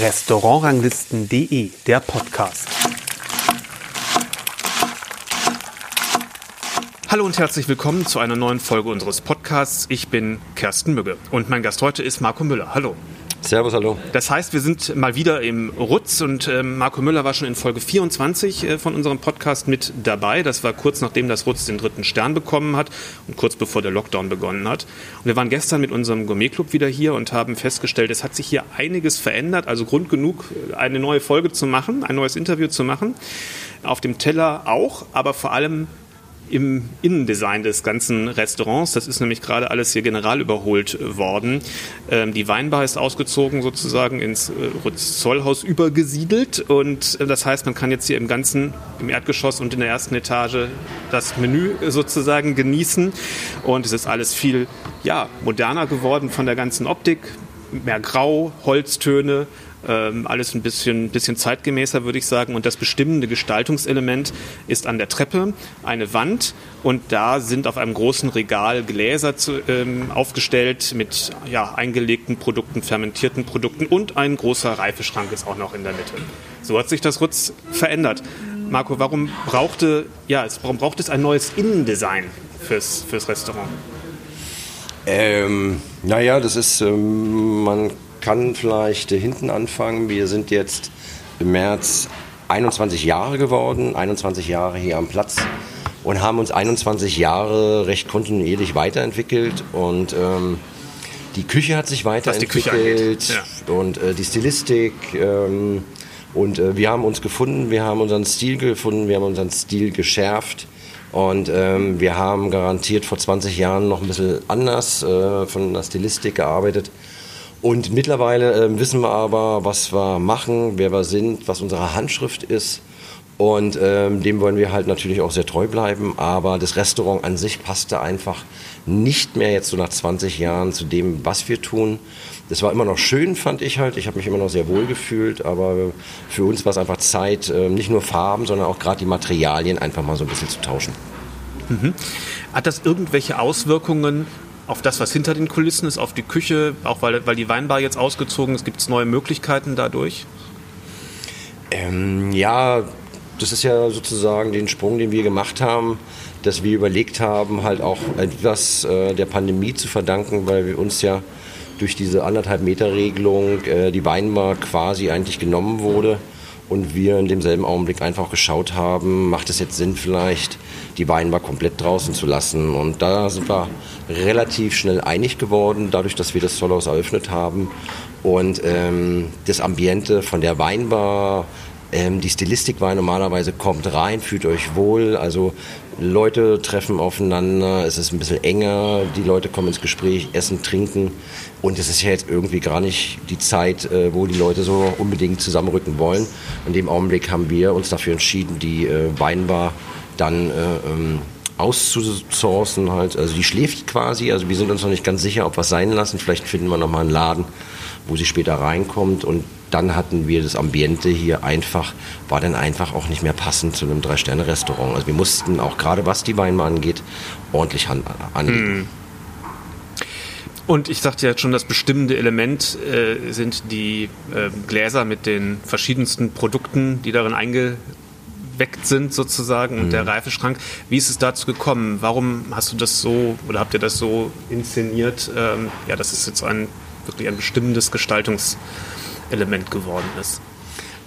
Restaurantranglisten.de, der Podcast. Hallo und herzlich willkommen zu einer neuen Folge unseres Podcasts. Ich bin Kersten Mügge und mein Gast heute ist Marco Müller. Hallo. Servus, hallo. Das heißt, wir sind mal wieder im Rutz und äh, Marco Müller war schon in Folge 24 äh, von unserem Podcast mit dabei. Das war kurz nachdem das Rutz den dritten Stern bekommen hat und kurz bevor der Lockdown begonnen hat. Und wir waren gestern mit unserem Gourmet-Club wieder hier und haben festgestellt, es hat sich hier einiges verändert, also Grund genug, eine neue Folge zu machen, ein neues Interview zu machen. Auf dem Teller auch, aber vor allem im Innendesign des ganzen Restaurants. Das ist nämlich gerade alles hier general überholt worden. Ähm, die Weinbar ist ausgezogen sozusagen ins äh, Zollhaus übergesiedelt und äh, das heißt, man kann jetzt hier im ganzen, im Erdgeschoss und in der ersten Etage das Menü sozusagen genießen und es ist alles viel ja, moderner geworden von der ganzen Optik. Mehr Grau, Holztöne, ähm, alles ein bisschen, bisschen zeitgemäßer, würde ich sagen. Und das bestimmende Gestaltungselement ist an der Treppe eine Wand und da sind auf einem großen Regal Gläser zu, ähm, aufgestellt mit ja, eingelegten Produkten, fermentierten Produkten und ein großer Reifeschrank ist auch noch in der Mitte. So hat sich das Rutz verändert. Marco, warum brauchte, ja, es, warum braucht es ein neues Innendesign fürs, fürs Restaurant? Ähm, naja, das ist, ähm, man kann vielleicht hinten anfangen. Wir sind jetzt im März 21 Jahre geworden, 21 Jahre hier am Platz und haben uns 21 Jahre recht kontinuierlich weiterentwickelt und ähm, die Küche hat sich weiterentwickelt ja. und äh, die Stilistik ähm, und äh, wir haben uns gefunden, wir haben unseren Stil gefunden, wir haben unseren Stil geschärft und ähm, wir haben garantiert vor 20 Jahren noch ein bisschen anders äh, von der Stilistik gearbeitet und mittlerweile äh, wissen wir aber, was wir machen, wer wir sind, was unsere Handschrift ist. Und ähm, dem wollen wir halt natürlich auch sehr treu bleiben. Aber das Restaurant an sich passte einfach nicht mehr jetzt so nach 20 Jahren zu dem, was wir tun. Das war immer noch schön, fand ich halt. Ich habe mich immer noch sehr wohl gefühlt. Aber für uns war es einfach Zeit, äh, nicht nur Farben, sondern auch gerade die Materialien einfach mal so ein bisschen zu tauschen. Mhm. Hat das irgendwelche Auswirkungen auf das, was hinter den Kulissen ist, auf die Küche, auch weil, weil die Weinbar jetzt ausgezogen ist, gibt es neue Möglichkeiten dadurch? Ähm, ja, das ist ja sozusagen den Sprung, den wir gemacht haben, dass wir überlegt haben, halt auch etwas äh, der Pandemie zu verdanken, weil wir uns ja durch diese anderthalb Meter Regelung äh, die Weinbar quasi eigentlich genommen wurde und wir in demselben Augenblick einfach geschaut haben, macht es jetzt Sinn vielleicht, die Weinbar komplett draußen zu lassen. Und da sind wir relativ schnell einig geworden, dadurch, dass wir das Zollhaus eröffnet haben. Und ähm, das Ambiente von der Weinbar, ähm, die Stilistik war normalerweise, kommt rein, fühlt euch wohl. Also Leute treffen aufeinander, es ist ein bisschen enger, die Leute kommen ins Gespräch, essen, trinken. Und es ist ja jetzt irgendwie gar nicht die Zeit, äh, wo die Leute so unbedingt zusammenrücken wollen. In dem Augenblick haben wir uns dafür entschieden, die äh, Weinbar dann äh, ähm, auszusourcen halt. Also die schläft quasi. Also wir sind uns noch nicht ganz sicher, ob wir es sein lassen. Vielleicht finden wir nochmal einen Laden, wo sie später reinkommt. Und dann hatten wir das Ambiente hier einfach, war dann einfach auch nicht mehr passend zu einem Drei-Sterne-Restaurant. Also wir mussten auch gerade was die Weine angeht, ordentlich an, anlegen. Hm. Und ich sagte ja schon, das bestimmende Element äh, sind die äh, Gläser mit den verschiedensten Produkten, die darin einge weggeweckt sind sozusagen und der mhm. Reifeschrank. Wie ist es dazu gekommen? Warum hast du das so oder habt ihr das so inszeniert? Ähm, ja, dass es jetzt ein wirklich ein bestimmendes Gestaltungselement geworden ist.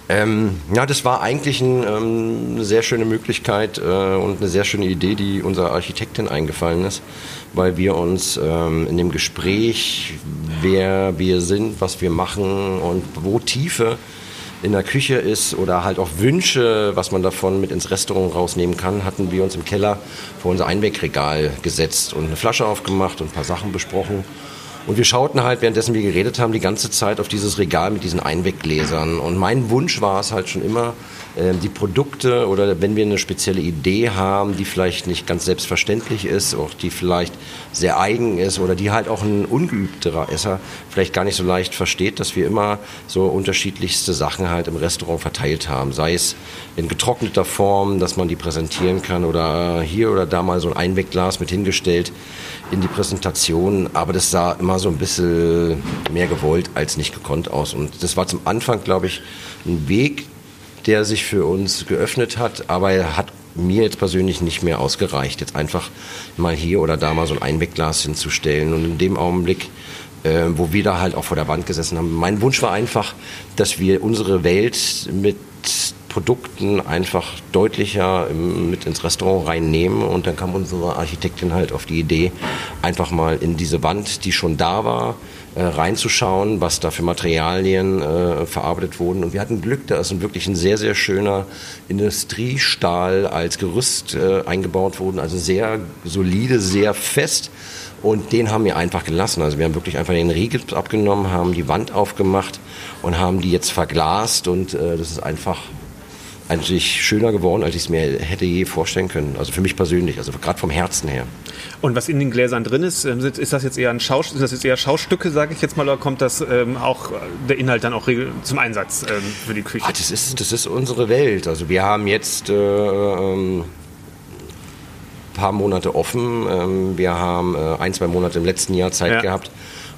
Ähm, ja, das war eigentlich ein, ähm, eine sehr schöne Möglichkeit äh, und eine sehr schöne Idee, die unserer Architektin eingefallen ist, weil wir uns ähm, in dem Gespräch, wer wir sind, was wir machen und wo Tiefe in der Küche ist oder halt auch Wünsche, was man davon mit ins Restaurant rausnehmen kann, hatten wir uns im Keller vor unser Einwegregal gesetzt und eine Flasche aufgemacht und ein paar Sachen besprochen. Und wir schauten halt, währenddessen wir geredet haben, die ganze Zeit auf dieses Regal mit diesen Einweggläsern. Und mein Wunsch war es halt schon immer, ähm, die Produkte oder wenn wir eine spezielle Idee haben, die vielleicht nicht ganz selbstverständlich ist, auch die vielleicht sehr eigen ist oder die halt auch ein ungeübterer Esser vielleicht gar nicht so leicht versteht, dass wir immer so unterschiedlichste Sachen halt im Restaurant verteilt haben. Sei es in getrockneter Form, dass man die präsentieren kann oder hier oder da mal so ein Einwegglas mit hingestellt. In die Präsentation, aber das sah immer so ein bisschen mehr gewollt als nicht gekonnt aus. Und das war zum Anfang, glaube ich, ein Weg, der sich für uns geöffnet hat, aber er hat mir jetzt persönlich nicht mehr ausgereicht, jetzt einfach mal hier oder da mal so ein Einwegglas hinzustellen. Und in dem Augenblick, äh, wo wir da halt auch vor der Wand gesessen haben, mein Wunsch war einfach, dass wir unsere Welt mit Produkten einfach deutlicher mit ins Restaurant reinnehmen. Und dann kam unsere Architektin halt auf die Idee, einfach mal in diese Wand, die schon da war, äh, reinzuschauen, was da für Materialien äh, verarbeitet wurden. Und wir hatten Glück, da ist wirklich ein sehr, sehr schöner Industriestahl als Gerüst äh, eingebaut worden. Also sehr solide, sehr fest. Und den haben wir einfach gelassen. Also wir haben wirklich einfach den Riegel abgenommen, haben die Wand aufgemacht und haben die jetzt verglast. Und äh, das ist einfach eigentlich schöner geworden, als ich es mir hätte je vorstellen können. Also für mich persönlich, also gerade vom Herzen her. Und was in den Gläsern drin ist, ähm, ist das jetzt eher ein Schaus sind das jetzt eher Schaustücke, sage ich jetzt mal, oder kommt das ähm, auch der Inhalt dann auch zum Einsatz ähm, für die Küche? Ach, das, ist, das ist unsere Welt. Also wir haben jetzt äh, ähm, paar Monate offen. Ähm, wir haben äh, ein, zwei Monate im letzten Jahr Zeit ja. gehabt,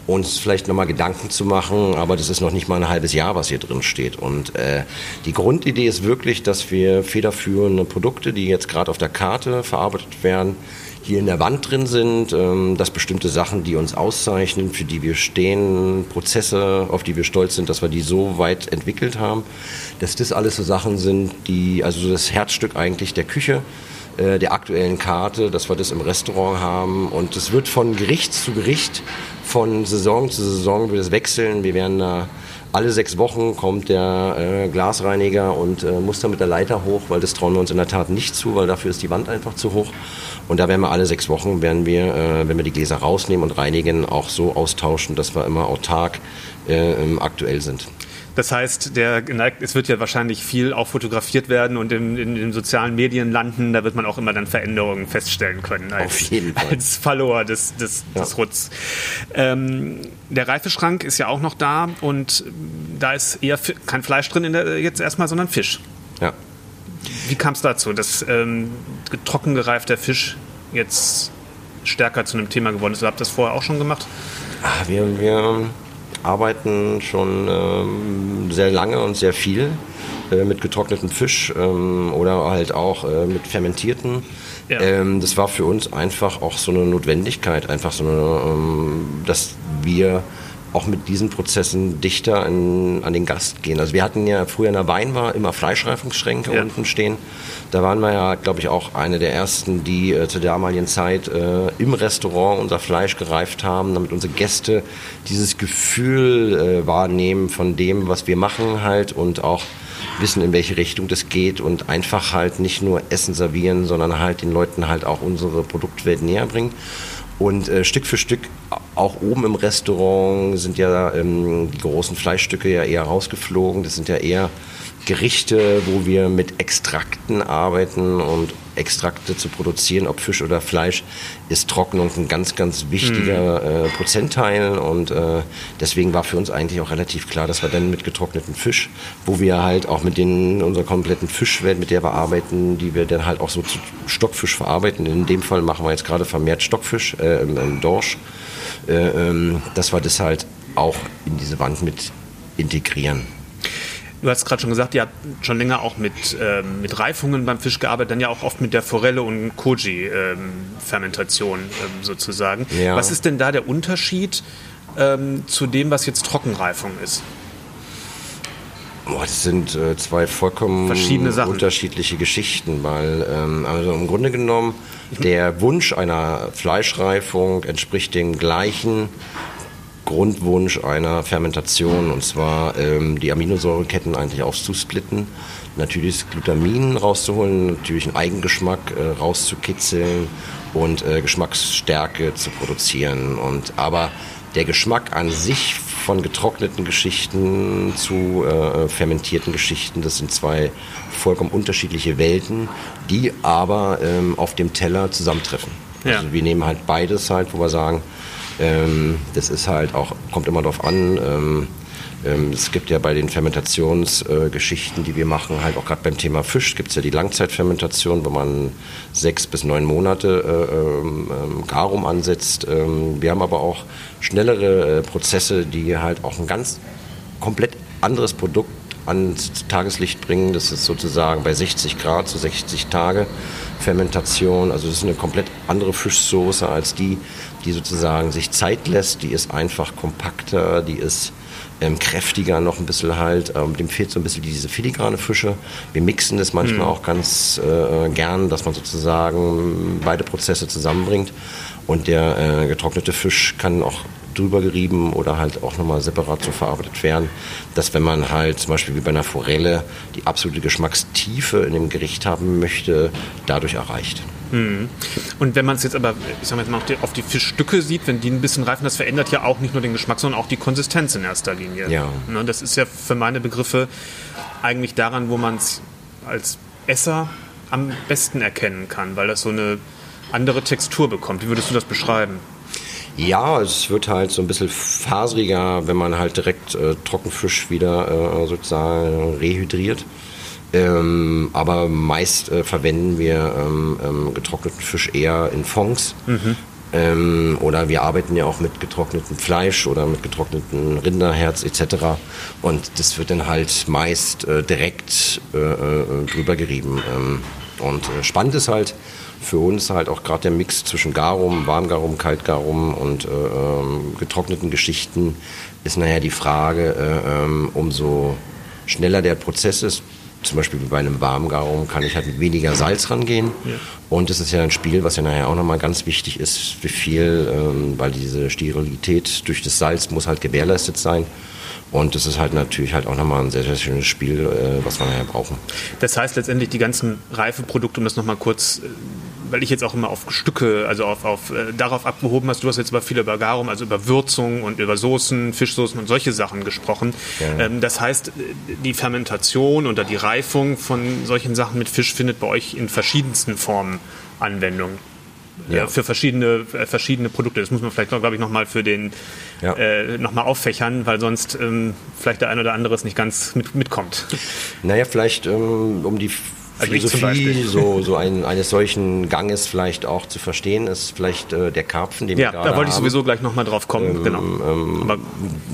uns vielleicht nochmal Gedanken zu machen, aber das ist noch nicht mal ein halbes Jahr, was hier drin steht. Und äh, die Grundidee ist wirklich, dass wir federführende Produkte, die jetzt gerade auf der Karte verarbeitet werden, hier in der Wand drin sind, ähm, dass bestimmte Sachen, die uns auszeichnen, für die wir stehen, Prozesse, auf die wir stolz sind, dass wir die so weit entwickelt haben, dass das alles so Sachen sind, die, also das Herzstück eigentlich der Küche, äh, der aktuellen Karte, dass wir das im Restaurant haben. Und es wird von Gericht zu Gericht, von Saison zu Saison wird es wechseln. Wir werden da alle sechs Wochen kommt der äh, Glasreiniger und äh, muss da mit der Leiter hoch, weil das trauen wir uns in der Tat nicht zu, weil dafür ist die Wand einfach zu hoch. Und da werden wir alle sechs Wochen, werden wir, äh, wenn wir die Gläser rausnehmen und reinigen, auch so austauschen, dass wir immer autark äh, aktuell sind. Das heißt, der, es wird ja wahrscheinlich viel auch fotografiert werden und in, in, in, sozialen Medien landen. Da wird man auch immer dann Veränderungen feststellen können als, Auf jeden Fall. als Follower des, des, ja. des Rutz. Ähm, der Reifeschrank ist ja auch noch da und da ist eher kein Fleisch drin der, jetzt erstmal, sondern Fisch. Ja. Wie kam es dazu, dass ähm, trocken gereifter Fisch jetzt stärker zu einem Thema geworden ist? Habt ihr das vorher auch schon gemacht? Ach, wir, wir arbeiten schon ähm, sehr lange und sehr viel äh, mit getrocknetem Fisch ähm, oder halt auch äh, mit fermentierten. Ja. Ähm, das war für uns einfach auch so eine Notwendigkeit, einfach so eine, ähm, dass wir auch mit diesen Prozessen dichter an, an den Gast gehen. Also wir hatten ja früher in der Weinbar immer Fleischreifungsschränke ja. unten stehen. Da waren wir ja, glaube ich, auch eine der ersten, die äh, zur damaligen Zeit äh, im Restaurant unser Fleisch gereift haben, damit unsere Gäste dieses Gefühl äh, wahrnehmen von dem, was wir machen halt und auch wissen, in welche Richtung das geht und einfach halt nicht nur Essen servieren, sondern halt den Leuten halt auch unsere Produktwelt näher bringen. Und äh, Stück für Stück, auch oben im Restaurant, sind ja ähm, die großen Fleischstücke ja eher rausgeflogen. Das sind ja eher Gerichte, wo wir mit Extrakten arbeiten und Extrakte zu produzieren, ob Fisch oder Fleisch, ist Trocknung ein ganz, ganz wichtiger mhm. äh, Prozentteil und äh, deswegen war für uns eigentlich auch relativ klar, dass wir dann mit getrockneten Fisch, wo wir halt auch mit den, unserer kompletten Fischwelt, mit der wir arbeiten, die wir dann halt auch so zu Stockfisch verarbeiten. In dem Fall machen wir jetzt gerade vermehrt Stockfisch, äh, Dorsch, äh, ähm, dass wir das halt auch in diese Wand mit integrieren. Du hast gerade schon gesagt, ihr habt schon länger auch mit, ähm, mit Reifungen beim Fisch gearbeitet, dann ja auch oft mit der Forelle und Koji-Fermentation ähm, ähm, sozusagen. Ja. Was ist denn da der Unterschied ähm, zu dem, was jetzt Trockenreifung ist? Boah, das sind äh, zwei vollkommen unterschiedliche Geschichten, weil ähm, also im Grunde genommen der Wunsch einer Fleischreifung entspricht dem gleichen Grundwunsch einer Fermentation und zwar ähm, die Aminosäureketten eigentlich aufzusplitten, natürlich das Glutamin rauszuholen, natürlich einen Eigengeschmack äh, rauszukitzeln und äh, Geschmacksstärke zu produzieren. Und aber der Geschmack an sich von getrockneten Geschichten zu äh, fermentierten Geschichten, das sind zwei vollkommen unterschiedliche Welten, die aber ähm, auf dem Teller zusammentreffen. Ja. Also wir nehmen halt beides halt, wo wir sagen, ähm, das ist halt auch, kommt immer darauf an, ähm, Ähm, es gibt ja bei den Fermentationsgeschichten, äh, die wir machen, halt auch gerade beim Thema Fisch, gibt es ja die Langzeitfermentation, wo man sechs bis neun Monate äh, ähm, ähm, Garum ansetzt. Ähm, wir haben aber auch schnellere äh, Prozesse, die halt auch ein ganz komplett anderes Produkt ans Tageslicht bringen. Das ist sozusagen bei 60 Grad, so 60 Tage Fermentation. Also das ist eine komplett andere Fischsoße als die, die sozusagen sich Zeit lässt. Die ist einfach kompakter, die ist ähm, kräftiger noch ein bisschen halt. Ähm, dem fehlt so ein bisschen diese filigrane Fische. Wir mixen das manchmal mhm. auch ganz äh, gern, dass man sozusagen beide Prozesse zusammenbringt. Und der äh, getrocknete Fisch kann auch drüber gerieben oder halt auch nochmal separat so verarbeitet werden, dass wenn man halt zum Beispiel wie bei einer Forelle die absolute Geschmackstiefe in dem Gericht haben möchte, dadurch erreicht. Mhm. Und wenn man es jetzt aber, ich sag mal, auf die Fischstücke sieht, wenn die ein bisschen reifen, das verändert ja auch nicht nur den Geschmack, sondern auch die Konsistenz in erster Linie. Ja. Ne, das ist ja für meine Begriffe eigentlich daran, wo man es als Esser am besten erkennen kann, weil das so eine andere Textur bekommt. Wie würdest du das beschreiben? Ja, es wird halt so ein bisschen faseriger, wenn man halt direkt äh, Trockenfisch wieder äh, sozusagen rehydriert. Ähm, aber meist äh, verwenden wir ähm, ähm, getrockneten Fisch eher in Fonds. Mhm. Ähm, oder wir arbeiten ja auch mit getrocknetem Fleisch oder mit getrockneten Rinderherz etc. Und das wird dann halt meist äh, direkt äh, äh, drüber gerieben. Ähm, und spannend ist halt, für uns halt auch gerade der Mix zwischen Garum, Warmgarum, Kaltgarum und äh, ähm, getrockneten Geschichten ist nachher die Frage, äh, ähm, umso schneller der Prozess ist, zum Beispiel bei einem Warmgarum kann ich halt mit weniger Salz rangehen. Ja. Und es ist ja ein Spiel, was ja nachher auch nochmal ganz wichtig ist, wie viel, ähm, weil diese Sterilität durch das Salz muss halt gewährleistet sein. Und das ist halt natürlich halt auch nochmal ein sehr, sehr schönes Spiel, äh, was wir nachher brauchen. Das heißt letztendlich die ganzen Reifeprodukte, um das nochmal kurz äh, weil ich jetzt auch immer auf Stücke, also auf, auf äh, darauf abgehoben hast, du hast jetzt über viel über Garum, also über Würzung und über Soßen, Fischsoßen und solche Sachen gesprochen. Ja. Ähm, das heißt, die Fermentation oder die Reifung von solchen Sachen mit Fisch findet bei euch in verschiedensten Formen Anwendung. Äh, ja. für verschiedene, äh, verschiedene Produkte. Das muss man vielleicht, glaube ich, nochmal für den ja. äh, nochmal auffächern, weil sonst ähm, vielleicht der eine oder andere es nicht ganz mit, mitkommt. Naja, vielleicht ähm, um die Philosophie so, so ein, eines solchen Ganges vielleicht auch zu verstehen ist, vielleicht äh, der Karpfen, den ja, wir gerade da wollte ich sowieso gleich nochmal drauf kommen. Ähm, genau. Ähm, Aber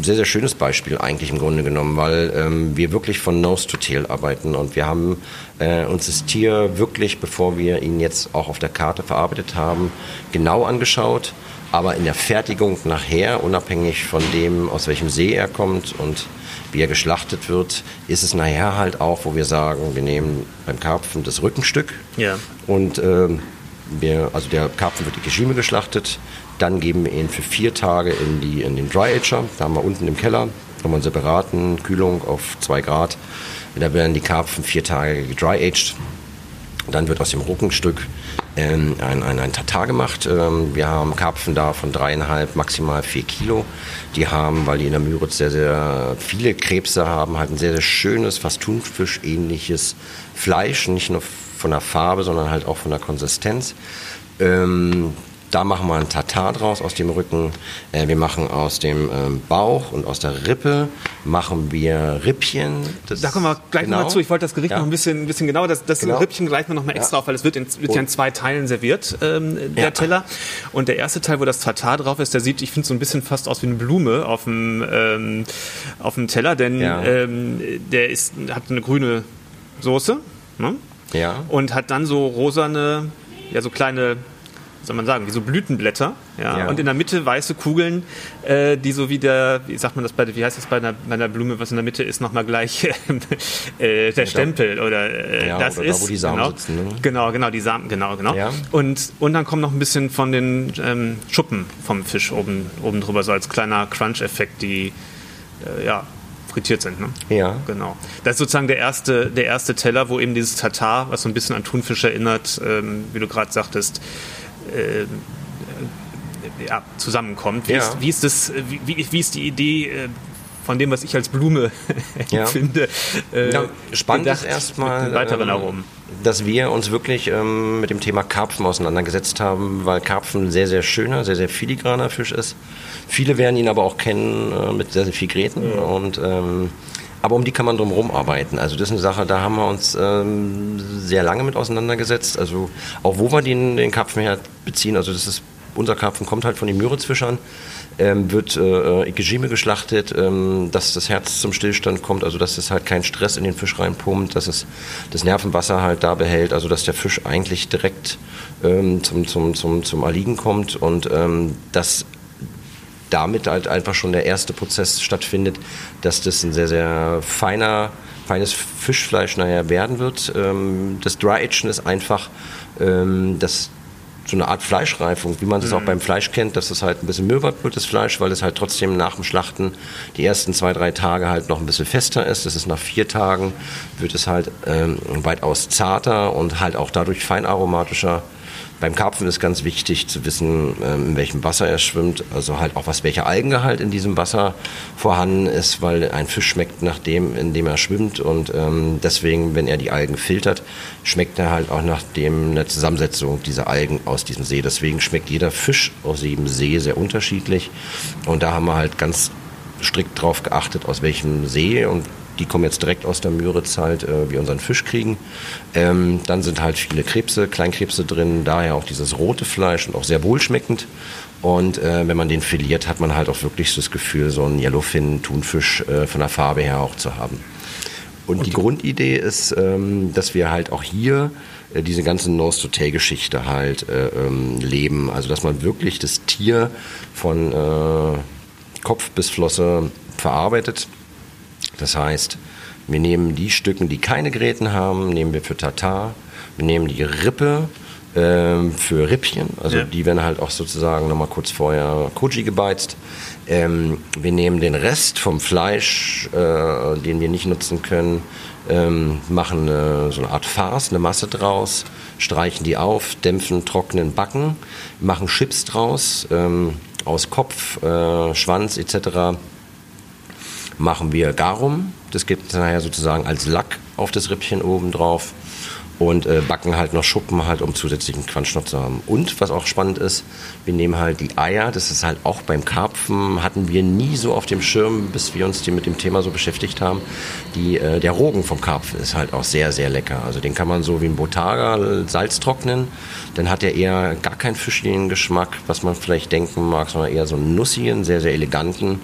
sehr, sehr schönes Beispiel eigentlich im Grunde genommen, weil ähm, wir wirklich von Nose to Tail arbeiten und wir haben äh, uns das Tier wirklich, bevor wir ihn jetzt auch auf der Karte verarbeitet haben, genau angeschaut. Aber in der Fertigung nachher, unabhängig von dem, aus welchem See er kommt und wie er geschlachtet wird, ist es nachher halt auch, wo wir sagen, wir nehmen beim Karpfen das Rückenstück. Ja. und äh, wir, also der Karpfen wird in Kishime geschlachtet, dann geben wir ihn für vier Tage in, die, in den Dry Ager, da haben wir unten im Keller, haben wir einen separaten Kühlung auf zwei Grad, da werden die Karpfen vier Tage gedry aged, dann wird aus dem Rückenstück ähm, ein, ein, ein Tatar gemacht. Ähm, wir haben Karpfen da von dreieinhalb, maximal vier Kilo. Die haben, weil die in der Müritz sehr, sehr viele Krebse haben, halt ein sehr, sehr schönes, fast Thunfisch-ähnliches Fleisch. Nicht nur von der Farbe, sondern halt auch von der Konsistenz. Ähm, da machen wir ein Tatar draus aus dem Rücken. Äh, wir machen aus dem ähm, Bauch und aus der Rippe machen wir Rippchen. Das da kommen wir gleich genau. nochmal zu. Ich wollte das Gericht ja. noch ein bisschen, ein bisschen genauer. Das, das genau. Rippchen gleichen wir nochmal extra ja. auf, weil es wird, in, wird ja in zwei Teilen serviert, ähm, der ja. Teller. Und der erste Teil, wo das Tatar drauf ist, der sieht, ich finde so ein bisschen fast aus wie eine Blume auf dem, ähm, auf dem Teller, denn ähm, der ist, hat eine grüne Soße. Ne? Ja. Und hat dann so rosane, ja, so kleine soll man sagen, wie so Blütenblätter. Ja? ja. Und in der Mitte weiße Kugeln, äh, die so wie der, wie sagt man das bei, wie heißt das bei einer, bei einer Blume, was in der Mitte ist, nochmal gleich äh, der ja, Stempel oder äh, ja, das oder ist. Da, wo die Samen genau, sitzen. Ne? Genau, genau, die Samen, genau, genau. Und, und dann kommt noch ein bisschen von den ähm, Schuppen vom Fisch oben, oben drüber, so als kleiner Crunch-Effekt, die äh, ja, frittiert sind. Ne? Ja. Genau. Das ist sozusagen der erste, der erste Teller, wo eben dieses Tatar, was so ein bisschen an Thunfisch erinnert, ähm, wie du gerade sagtest, ja, zusammenkommt. Wie, ja. ist, wie, ist das, wie, wie, ist die Idee äh, von dem, was ich als Blume empfinde. Äh, Ja, spannend gedacht ist erstmal, weiteren ähm, dass wir uns wirklich ähm, mit dem Thema Karpfen auseinandergesetzt haben, weil Karpfen ein sehr, sehr schöner, sehr, sehr filigraner Fisch ist. Viele werden ihn aber auch kennen äh, mit sehr, sehr viel Gräten. Und, ähm, aber um die kann man drumherum arbeiten. Also das ist eine Sache, da haben wir uns ähm, sehr lange mit auseinandergesetzt. Also auch wo wir den, den Karpfen her beziehen, also das ist unser Karpfen kommt halt von den Müritzfischern, ähm, wird äh, Ikejime geschlachtet, ähm, dass das Herz zum Stillstand kommt, also dass es halt keinen Stress in den Fisch reinpumpt, dass es das Nervenwasser halt da behält, also dass der Fisch eigentlich direkt ähm, zum, zum, zum, zum Erliegen kommt und ähm, dass damit halt einfach schon der erste Prozess stattfindet, dass das ein sehr, sehr feiner, feines Fischfleisch nachher werden wird. Ähm, das Dry Agen ist einfach ähm, das so eine Art Fleischreifung, wie man es auch beim Fleisch kennt, dass es halt ein bisschen mürber wird, das Fleisch, weil es halt trotzdem nach dem Schlachten die ersten zwei, drei Tage halt noch ein bisschen fester ist. Das ist nach vier Tagen, wird es halt ähm, weitaus zarter und halt auch dadurch feinaromatischer. Beim Karpfen ist ganz wichtig zu wissen, ähm, in welchem Wasser er schwimmt, also halt auch was welcher Algengehalt in diesem Wasser vorhanden ist, weil ein Fisch schmeckt nach dem, in dem er schwimmt und ähm, deswegen, wenn er die Algen filtert, schmeckt er halt auch nach dem der Zusammensetzung dieser Algen aus diesem See. Deswegen schmeckt jeder Fisch aus jedem See sehr unterschiedlich und da haben wir halt ganz strikt drauf geachtet, aus welchem See und die kommen jetzt direkt aus der Müritz halt, äh, wie unseren Fisch kriegen. Ähm, dann sind halt viele Krebse, Kleinkrebse drin, daher auch dieses rote Fleisch und auch sehr wohlschmeckend. Und äh, wenn man den filiert, hat man halt auch wirklich das Gefühl, so einen Yellowfin, Thunfisch äh, von der Farbe her auch zu haben. Und die Grundidee ist, ähm, dass wir halt auch hier äh, diese ganze Nose-to-Tail-Geschichte halt äh, ähm, leben. Also dass man wirklich das Tier von äh, Kopf bis Flosse verarbeitet. Das heißt, wir nehmen die Stücken, die keine Gräten haben, nehmen wir für Tatar. Wir nehmen die Rippe ähm, für Rippchen, also Ja. die werden halt auch sozusagen nochmal kurz vorher Koji gebeizt. Ähm, wir nehmen den Rest vom Fleisch, äh, den wir nicht nutzen können, ähm, machen äh, so eine Art Farce, eine Masse draus, streichen die auf, dämpfen, trocknen, backen, machen Chips draus ähm, aus Kopf, äh, Schwanz etc machen wir Garum. Das gibt es nachher sozusagen als Lack auf das Rippchen oben drauf. Und äh, backen halt noch Schuppen halt, um zusätzlichen Quatsch noch zu haben. Und was auch spannend ist, wir nehmen halt die Eier, das ist halt auch beim Karpfen, hatten wir nie so auf dem Schirm, bis wir uns mit dem Thema so beschäftigt haben. Die, äh, der Rogen vom Karpfen ist halt auch sehr, sehr lecker. Also den kann man so wie ein Botaga Salz trocknen. Dann hat er eher gar keinen fischlichen Geschmack, was man vielleicht denken mag, sondern eher so einen nussigen, sehr, sehr eleganten.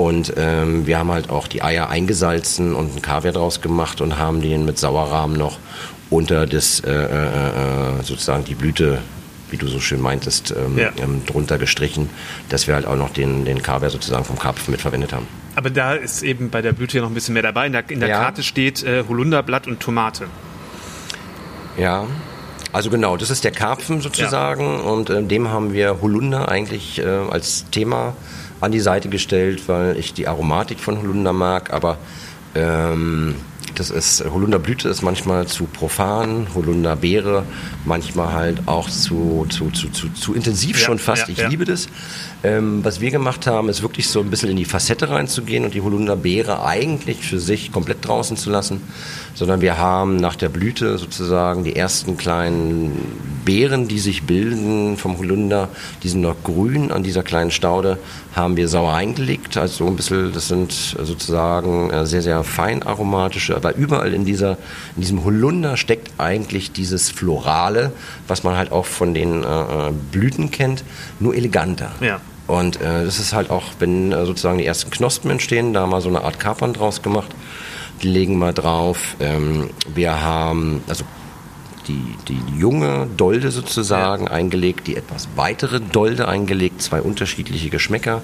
Und ähm, wir haben halt auch die Eier eingesalzen und einen Kaviar draus gemacht und haben den mit Sauerrahm noch unter das äh, äh, äh, sozusagen die Blüte, wie du so schön meintest, ähm, Ja. ähm, drunter gestrichen, dass wir halt auch noch den, den Kaviar sozusagen vom Karpfen mit verwendet haben. Aber da ist eben bei der Blüte ja noch ein bisschen mehr dabei. In der, in der Ja. Karte steht äh, Holunderblatt und Tomate. Ja, also genau, das ist der Karpfen sozusagen und äh, dem haben wir Holunder eigentlich äh, als Thema an die Seite gestellt, weil ich die Aromatik von Holunder mag, aber ähm, das ist, Holunderblüte ist manchmal zu profan, Holunderbeere manchmal halt auch zu, zu, zu, zu, zu intensiv Ja, schon fast. ja, ich ja. liebe das. Ähm, was wir gemacht haben, ist wirklich so ein bisschen in die Facette reinzugehen und die Holunderbeere eigentlich für sich komplett draußen zu lassen, sondern wir haben nach der Blüte sozusagen die ersten kleinen Beeren, die sich bilden vom Holunder, die sind noch grün an dieser kleinen Staude, haben wir sauer eingelegt, also so ein bisschen, das sind sozusagen äh, sehr, sehr fein aromatische, aber überall in, dieser, in diesem Holunder steckt eigentlich dieses Florale, was man halt auch von den äh, äh, Blüten kennt, nur eleganter. Ja. Und äh, das ist halt auch, wenn äh, sozusagen die ersten Knospen entstehen, da haben wir so eine Art Kapern draus gemacht. Die legen wir drauf. Ähm, wir haben also die, die junge Dolde sozusagen eingelegt, die etwas weitere Dolde eingelegt, zwei unterschiedliche Geschmäcker,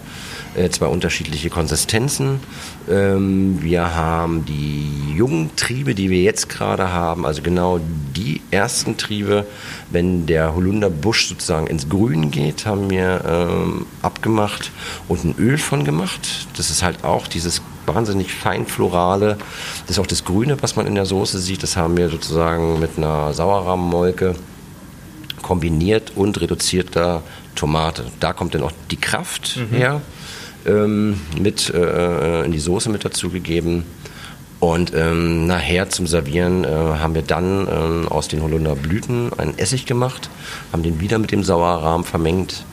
äh, zwei unterschiedliche Konsistenzen. Ähm, wir haben die jungen Triebe, die wir jetzt gerade haben, also genau die ersten Triebe, wenn der Holunderbusch sozusagen ins Grün geht, haben wir ähm, abgemacht und ein Öl von gemacht. Das ist halt auch dieses wahnsinnig fein florale. Das ist auch das Grüne, was man in der Soße sieht. Das haben wir sozusagen mit einer Sauerrahmmolke kombiniert und reduziert da Tomate. Da kommt dann auch die Kraft mhm. her, ähm, mit äh, in die Soße mit dazugegeben. Und ähm, nachher zum Servieren äh, haben wir dann ähm, aus den Holunderblüten einen Essig gemacht, haben den wieder mit dem Sauerrahm vermengt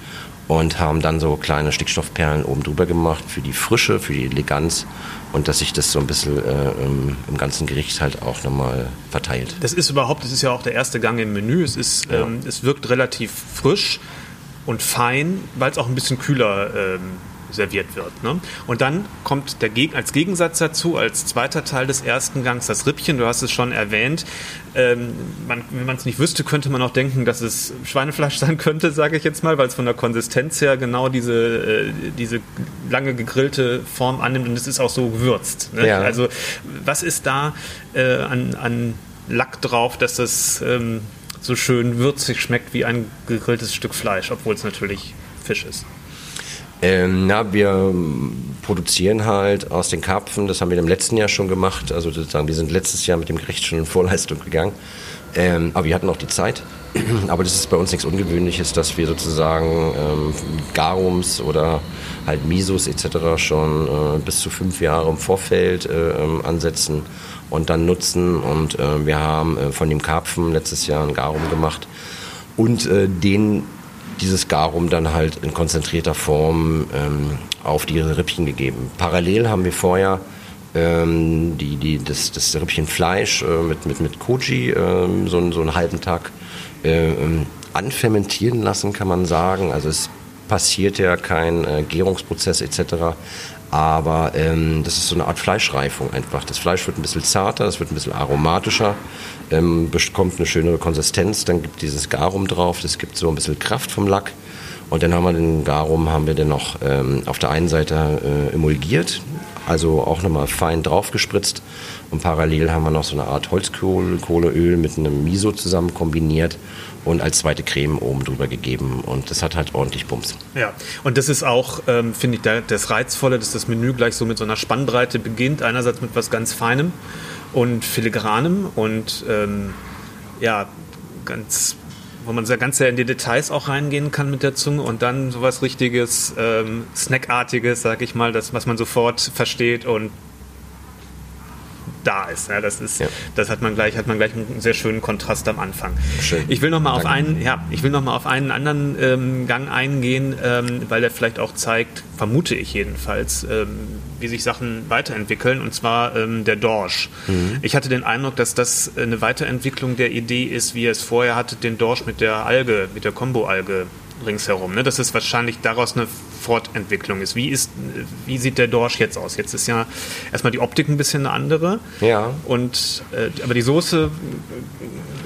und haben dann so kleine Stickstoffperlen oben drüber gemacht für die Frische, für die Eleganz und dass sich das so ein bisschen äh, im, im, ganzen Gericht halt auch nochmal verteilt. Das ist überhaupt, das ist ja auch der erste Gang im Menü. Es, ist, ja. ähm, es wirkt relativ frisch und fein, weil es auch ein bisschen kühler ähm, serviert wird. Ne? Und dann kommt der Geg als Gegensatz dazu, als zweiter Teil des ersten Gangs, das Rippchen, du hast es schon erwähnt. Ähm, man, wenn man es nicht wüsste, könnte man auch denken, dass es Schweinefleisch sein könnte, sage ich jetzt mal, weil es von der Konsistenz her genau diese, äh, diese lange gegrillte Form annimmt und es ist auch so gewürzt. Ne? Ja. Also was ist da äh, an, an Lack drauf, dass das ähm, so schön würzig schmeckt wie ein gegrilltes Stück Fleisch, obwohl es natürlich Fisch ist? Ähm, na, wir produzieren halt aus den Karpfen, das haben wir im letzten Jahr schon gemacht. Also sozusagen, wir sind letztes Jahr mit dem Gericht schon in Vorleistung gegangen. Ähm, aber wir hatten auch die Zeit. aber das ist bei uns nichts Ungewöhnliches, dass wir sozusagen ähm, Garums oder halt Misos etc. schon äh, bis zu fünf Jahre im Vorfeld äh, ähm, ansetzen und dann nutzen. Und äh, wir haben äh, von dem Karpfen letztes Jahr ein Garum gemacht und äh, den dieses Garum dann halt in konzentrierter Form ähm, auf die Rippchen gegeben. Parallel haben wir vorher ähm, die, die, das, das Rippchenfleisch äh, mit, mit, mit Koji äh, so, so einen halben Tag äh, anfermentieren lassen, kann man sagen. Also es passiert ja kein äh, Gärungsprozess etc. Aber ähm, das ist so eine Art Fleischreifung einfach. Das Fleisch wird ein bisschen zarter, es wird ein bisschen aromatischer, ähm, bekommt eine schönere Konsistenz. Dann gibt dieses Garum drauf, das gibt so ein bisschen Kraft vom Lack. Und dann haben wir den Garum, haben wir den noch ähm, auf der einen Seite äh, emulgiert, also auch nochmal fein draufgespritzt. Und parallel haben wir noch so eine Art Holzkohleöl mit einem Miso zusammen kombiniert und als zweite Creme oben drüber gegeben. Und das hat halt ordentlich Bums. Ja, und das ist auch, ähm, finde ich, das Reizvolle, dass das Menü gleich so mit so einer Spannbreite beginnt. Einerseits mit was ganz Feinem und Filigranem und ähm, ja, ganz wo man sehr ganz sehr in die Details auch reingehen kann mit der Zunge und dann sowas richtiges ähm, Snackartiges, sag ich mal, das was man sofort versteht und da ist. Ja, das ist, ja. das hat man gleich, hat man gleich einen sehr schönen Kontrast am Anfang. Schön. Ich will noch mal auf einen, ja, ich will noch mal auf einen anderen ähm, Gang eingehen, ähm, weil der vielleicht auch zeigt, vermute ich jedenfalls, ähm, wie sich Sachen weiterentwickeln. Und zwar ähm, der Dorsch. Mhm. Ich hatte den Eindruck, dass das eine Weiterentwicklung der Idee ist, wie ihr es vorher hattet, den Dorsch mit der Alge, mit der Kombo-Alge ringsherum. Ne? Dass es wahrscheinlich daraus eine Fortentwicklung ist. Wie, ist. wie sieht der Dorsch jetzt aus? Jetzt ist ja erstmal die Optik ein bisschen eine andere. Ja. Und, äh, aber die Soße,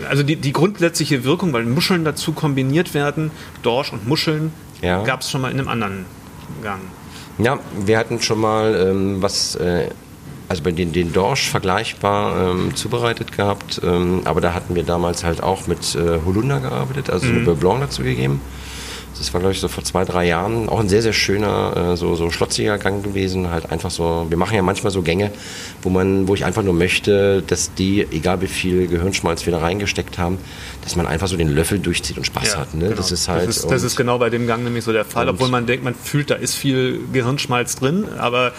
also die, die grundsätzliche Wirkung, weil Muscheln dazu kombiniert werden, Dorsch und Muscheln, ja. gab es schon mal in einem anderen Gang. Ja, wir hatten schon mal ähm, was. Äh also bei den, den Dorsch vergleichbar ähm, zubereitet gehabt, ähm, aber da hatten wir damals halt auch mit äh, Holunder gearbeitet, also mhm. Beurre Blanc dazu gegeben. Das war, glaube ich, so vor zwei, drei Jahren. Auch ein sehr, sehr schöner, äh, so, so schlotziger Gang gewesen. Halt einfach so, wir machen ja manchmal so Gänge, wo man, wo ich einfach nur möchte, dass die, egal wie viel Gehirnschmalz wir da reingesteckt haben, dass man einfach so den Löffel durchzieht und Spaß ja, hat. Ne? Genau. Das ist halt. Das ist, das ist, genau bei dem Gang nämlich so der Fall, obwohl man denkt, man fühlt, da ist viel Gehirnschmalz drin, aber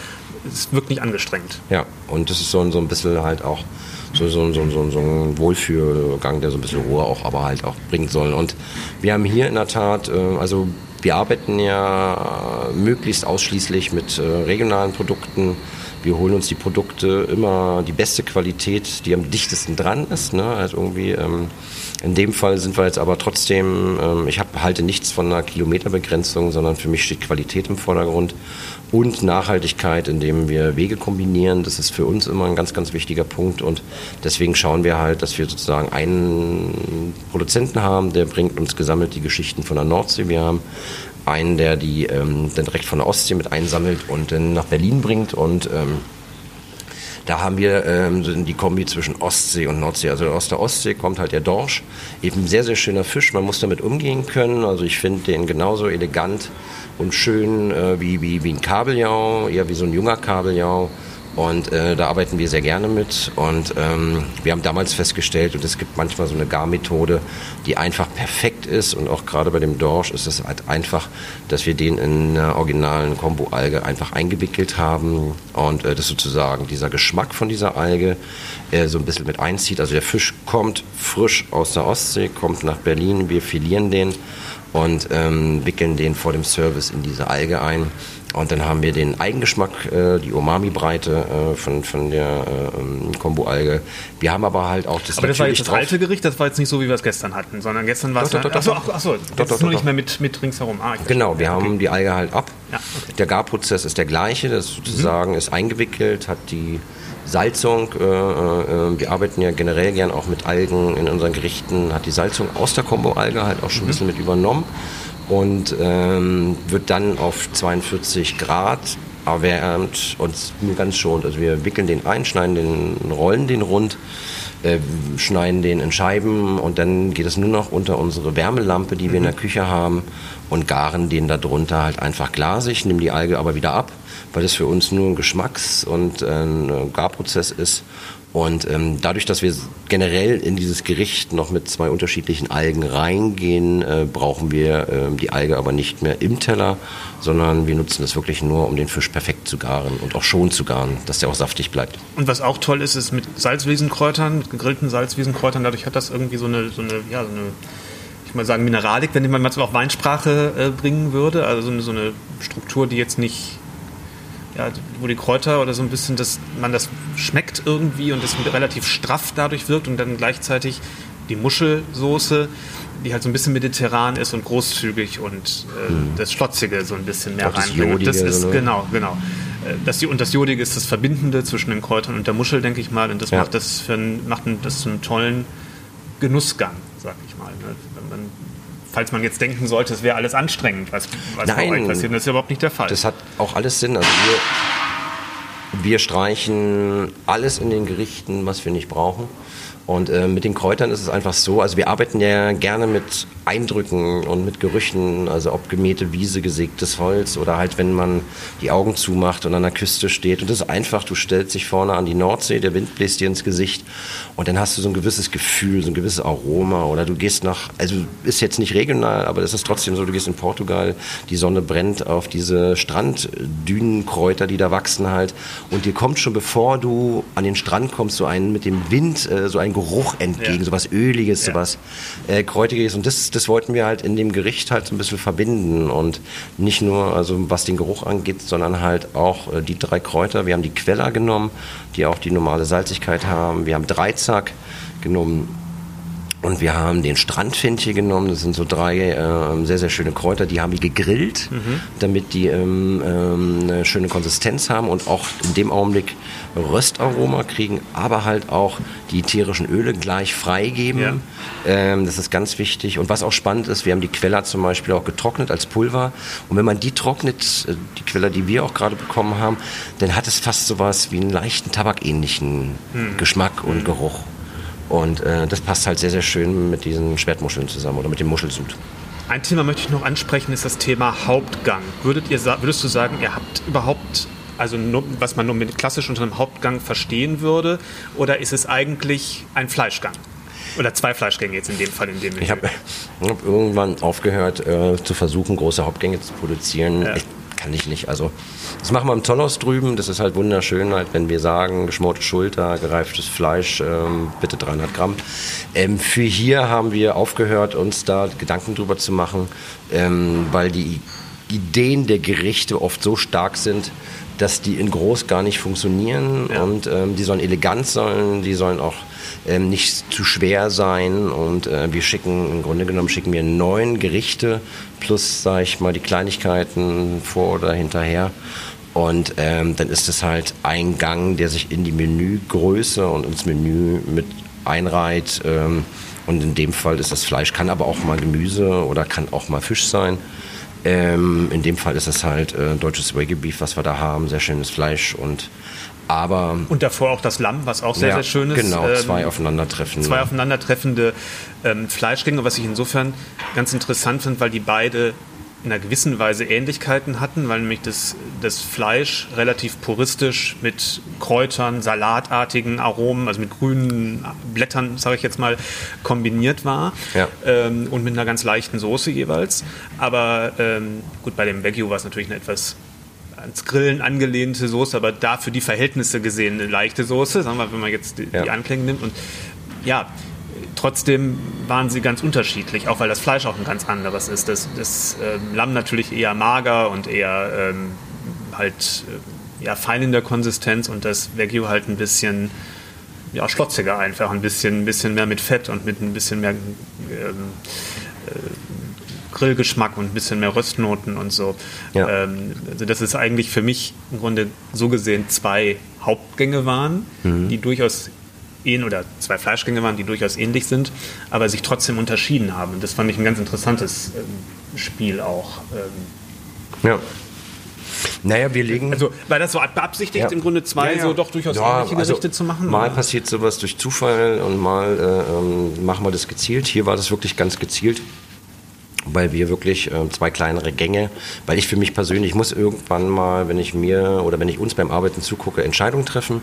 es wirkt nicht angestrengt. Ja, und das ist so, so ein bisschen halt auch so, so, so, so, so ein Wohlfühlgang, der so ein bisschen Ruhe auch, aber halt auch bringen soll. Und wir haben hier in der Tat, äh, also wir arbeiten ja möglichst ausschließlich mit äh, regionalen Produkten. Wir holen uns die Produkte immer die beste Qualität, die am dichtesten dran ist. Ne? Also irgendwie, ähm, in dem Fall sind wir jetzt aber trotzdem, ähm, ich hab, halte nichts von einer Kilometerbegrenzung, sondern für mich steht Qualität im Vordergrund und Nachhaltigkeit, indem wir Wege kombinieren. Das ist für uns immer ein ganz, ganz wichtiger Punkt und deswegen schauen wir halt, dass wir sozusagen einen Produzenten haben, der bringt uns gesammelt die Geschichten von der Nordsee. Wir haben einen, der die ähm, dann direkt von der Ostsee mit einsammelt und dann nach Berlin bringt und ähm, da haben wir ähm, die Kombi zwischen Ostsee und Nordsee. Also aus der Ostsee kommt halt der Dorsch, eben sehr, sehr schöner Fisch. Man muss damit umgehen können. Also ich finde den genauso elegant und schön äh, wie, wie, wie ein Kabeljau, eher wie so ein junger Kabeljau. Und äh, da arbeiten wir sehr gerne mit. Und ähm, wir haben damals festgestellt, und es gibt manchmal so eine Garmethode, die einfach perfekt ist. Und auch gerade bei dem Dorsch ist es halt einfach, dass wir den in einer originalen Kombo-Alge einfach eingewickelt haben. Und äh, dass sozusagen dieser Geschmack von dieser Alge äh, so ein bisschen mit einzieht. Also der Fisch kommt frisch aus der Ostsee, kommt nach Berlin, wir filieren den und ähm, wickeln den vor dem Service in diese Alge ein. Und dann haben wir den Eigengeschmack, äh, die Umami-Breite äh, von, von der äh, Kombo-Alge. Wir haben aber halt auch das Aber das war jetzt das alte Gericht, das war jetzt nicht so, wie wir es gestern hatten, sondern gestern war es... Doch, doch, Achso, doch. ach, achso, Doch, jetzt doch, ist nur doch, nicht mehr mit, mit ringsherum. Ah, Genau, wir verstehe. haben die Alge halt ab. Ja, okay. Der Garprozess ist der gleiche, das sozusagen ist eingewickelt, hat die Salzung, äh, äh, wir arbeiten ja generell gern auch mit Algen in unseren Gerichten, hat die Salzung aus der Kombo-Alge halt auch schon ein bisschen mit übernommen und ähm, wird dann auf 42 Grad erwärmt und ganz schonend. Also wir wickeln den ein, schneiden den, rollen den rund, äh, schneiden den in Scheiben und dann geht es nur noch unter unsere Wärmelampe, die wir in der Küche haben und garen den da drunter halt einfach glasig, nehmen die Alge aber wieder ab, weil das für uns nur ein Geschmacks- und äh, ein Garprozess ist. Und ähm, dadurch, dass wir generell in dieses Gericht noch mit zwei unterschiedlichen Algen reingehen, äh, brauchen wir äh, die Alge aber nicht mehr im Teller, sondern wir nutzen das wirklich nur, um den Fisch perfekt zu garen und auch schon zu garen, dass der auch saftig bleibt. Und was auch toll ist, ist mit Salzwiesenkräutern, mit gegrillten Salzwiesenkräutern, dadurch hat das irgendwie so eine, so eine, ja, so eine ich mal sagen, Mineralik, wenn man mal auf Weinsprache äh, bringen würde. Also so eine, so eine Struktur, die jetzt nicht, ja, wo die Kräuter oder so ein bisschen, dass man das schmeckt irgendwie und das relativ straff dadurch wirkt und dann gleichzeitig die Muschelsoße, die halt so ein bisschen mediterran ist und großzügig und äh, das Schlotzige so ein bisschen mehr das reinbringt. Das Jodige, ist ne? genau, genau. Äh, Das, und das Jodige ist das Verbindende zwischen den Kräutern und der Muschel, denke ich mal. Und das Ja. macht das für einen, macht das zu einem tollen Genussgang, sag ich mal. ne? Wenn man, falls man jetzt denken sollte, es wäre alles anstrengend, was, was bei Nein. euch passiert, das ist ja überhaupt nicht der Fall. Das hat auch alles Sinn. Also wir, wir streichen alles in den Gerichten, was wir nicht brauchen. Und äh, mit den Kräutern ist es einfach so, also wir arbeiten ja gerne mit Eindrücken und mit Gerüchen, also ob gemähte Wiese, gesägtes Holz oder halt, wenn man die Augen zumacht und an der Küste steht. Und das ist einfach, du stellst dich vorne an die Nordsee, der Wind bläst dir ins Gesicht und dann hast du so ein gewisses Gefühl, so ein gewisses Aroma oder du gehst nach, also ist jetzt nicht regional, aber es ist trotzdem so, du gehst in Portugal, die Sonne brennt auf diese Stranddünenkräuter, die da wachsen halt und dir kommt schon bevor du an den Strand kommst, so ein mit dem Wind, äh, so ein Geruch entgegen, Ja. so was Öliges, Ja. so was äh, Kräutiges und das, das wollten wir halt in dem Gericht halt so ein bisschen verbinden und nicht nur, also was den Geruch angeht, sondern halt auch äh, die drei Kräuter. Wir haben die Queller genommen, die auch die normale Salzigkeit haben. Wir haben Dreizack genommen, und wir haben den Strandfenchel genommen. Das sind so drei ähm, sehr, sehr schöne Kräuter. Die haben wir gegrillt, damit die ähm, ähm, eine schöne Konsistenz haben und auch in dem Augenblick Röstaroma kriegen, aber halt auch die tierischen Öle gleich freigeben. Ja. Ähm, das ist ganz wichtig. Und was auch spannend ist, wir haben die Queller zum Beispiel auch getrocknet als Pulver. Und wenn man die trocknet, äh, die Queller, die wir auch gerade bekommen haben, dann hat es fast sowas wie einen leichten tabakähnlichen Geschmack und Geruch. Und äh, das passt halt sehr, sehr schön mit diesen Schwertmuscheln zusammen oder mit dem Muschelsud. Ein Thema möchte ich noch ansprechen, ist das Thema Hauptgang. Würdet ihr, würdest du sagen, ihr habt überhaupt, also nur, was man nur mit klassisch unter einem Hauptgang verstehen würde, oder ist es eigentlich ein Fleischgang? Oder zwei Fleischgänge jetzt in dem Fall, in dem Ich habe hab irgendwann aufgehört äh, zu versuchen, große Hauptgänge zu produzieren. Ja. Ich, kann ich nicht. Also das machen wir im Zollhaus drüben. Das ist halt wunderschön, halt, wenn wir sagen, geschmorte Schulter, gereiftes Fleisch, ähm, bitte 300 Gramm. Ähm, für hier haben wir aufgehört, uns da Gedanken drüber zu machen, ähm, weil die Ideen der Gerichte oft so stark sind, dass die in groß gar nicht funktionieren Ja. und ähm, die sollen elegant sein, die sollen auch ähm, nicht zu schwer sein. Und äh, wir schicken, im Grunde genommen schicken wir neun Gerichte plus, sag ich mal, die Kleinigkeiten vor oder hinterher. Und ähm, dann ist es halt ein Gang, der sich in die Menügröße und ins Menü mit einreiht. Ähm, und in dem Fall ist das Fleisch, kann aber auch mal Gemüse oder kann auch mal Fisch sein. Ähm, in dem Fall ist es halt äh, deutsches Wagyu Beef, was wir da haben, sehr schönes Fleisch und aber Und davor auch das Lamm, was auch sehr, ja, sehr schön ist. Genau, Ähm, zwei aufeinandertreffen. zwei aufeinandertreffende ähm, Fleischgänge, was ich insofern ganz interessant finde, weil die beide in einer gewissen Weise Ähnlichkeiten hatten, weil nämlich das, das Fleisch relativ puristisch mit Kräutern, salatartigen Aromen, also mit grünen Blättern, sage ich jetzt mal, kombiniert war ja. ähm, und mit einer ganz leichten Soße jeweils. Aber ähm, gut, bei dem Wagyu war es natürlich eine etwas ans Grillen angelehnte Soße, aber da für die Verhältnisse gesehen eine leichte Soße, sagen wir, wenn man jetzt die, ja. die Anklänge nimmt. Und ja, trotzdem waren sie ganz unterschiedlich, auch weil das Fleisch auch ein ganz anderes ist. Das, das ähm, Lamm natürlich eher mager und eher ähm, halt äh, ja, fein in der Konsistenz und das Wagyu halt ein bisschen ja, schlotziger einfach, ein bisschen, ein bisschen mehr mit Fett und mit ein bisschen mehr ähm, äh, Grillgeschmack und ein bisschen mehr Röstnoten und so. Ja. Ähm, also das ist eigentlich für mich im Grunde so gesehen zwei Hauptgänge waren, mhm. die durchaus ähnlich oder zwei Fleischgänge waren, die durchaus ähnlich sind, aber sich trotzdem unterschieden haben. Und das fand ich ein ganz interessantes ähm, Spiel auch. Ähm. Ja. Naja, wir legen. Also, war das so beabsichtigt, ja. im Grunde zwei ja, ja. so doch durchaus ähnliche also Gerichte zu machen? Mal oder? passiert sowas durch Zufall und mal äh, ähm, machen wir das gezielt. Hier war das wirklich ganz gezielt weil wir wirklich äh, zwei kleinere Gänge, weil ich für mich persönlich muss irgendwann mal, wenn ich mir oder wenn ich uns beim Arbeiten zugucke, Entscheidungen treffen.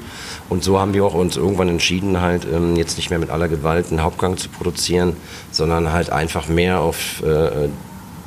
Und so haben wir auch uns irgendwann entschieden, halt ähm, jetzt nicht mehr mit aller Gewalt einen Hauptgang zu produzieren, sondern halt einfach mehr auf äh,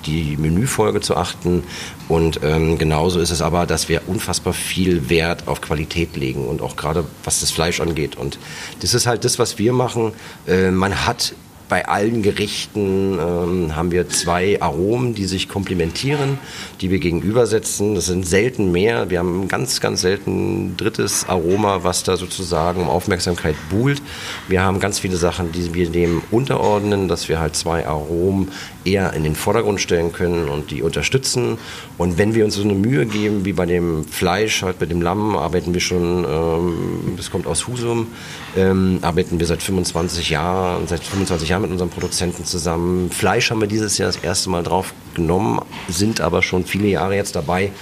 die Menüfolge zu achten. Und ähm, genauso ist es aber, dass wir unfassbar viel Wert auf Qualität legen und auch gerade was das Fleisch angeht. Und das ist halt das, was wir machen. Äh, man hat bei allen Gerichten ähm, haben wir zwei Aromen, die sich komplementieren, die wir gegenübersetzen. Das sind selten mehr. Wir haben ganz, ganz selten ein drittes Aroma, was da sozusagen um Aufmerksamkeit buhlt. Wir haben ganz viele Sachen, die wir dem unterordnen, dass wir halt zwei Aromen eher in den Vordergrund stellen können und die unterstützen. Und wenn wir uns so eine Mühe geben, wie bei dem Fleisch, halt bei dem Lamm, arbeiten wir schon, ähm, das kommt aus Husum, ähm, arbeiten wir seit 25 Jahren, seit 25 Jahren mit unseren Produzenten zusammen. Fleisch haben wir dieses Jahr das erste Mal drauf genommen, sind aber schon viele Jahre jetzt dabei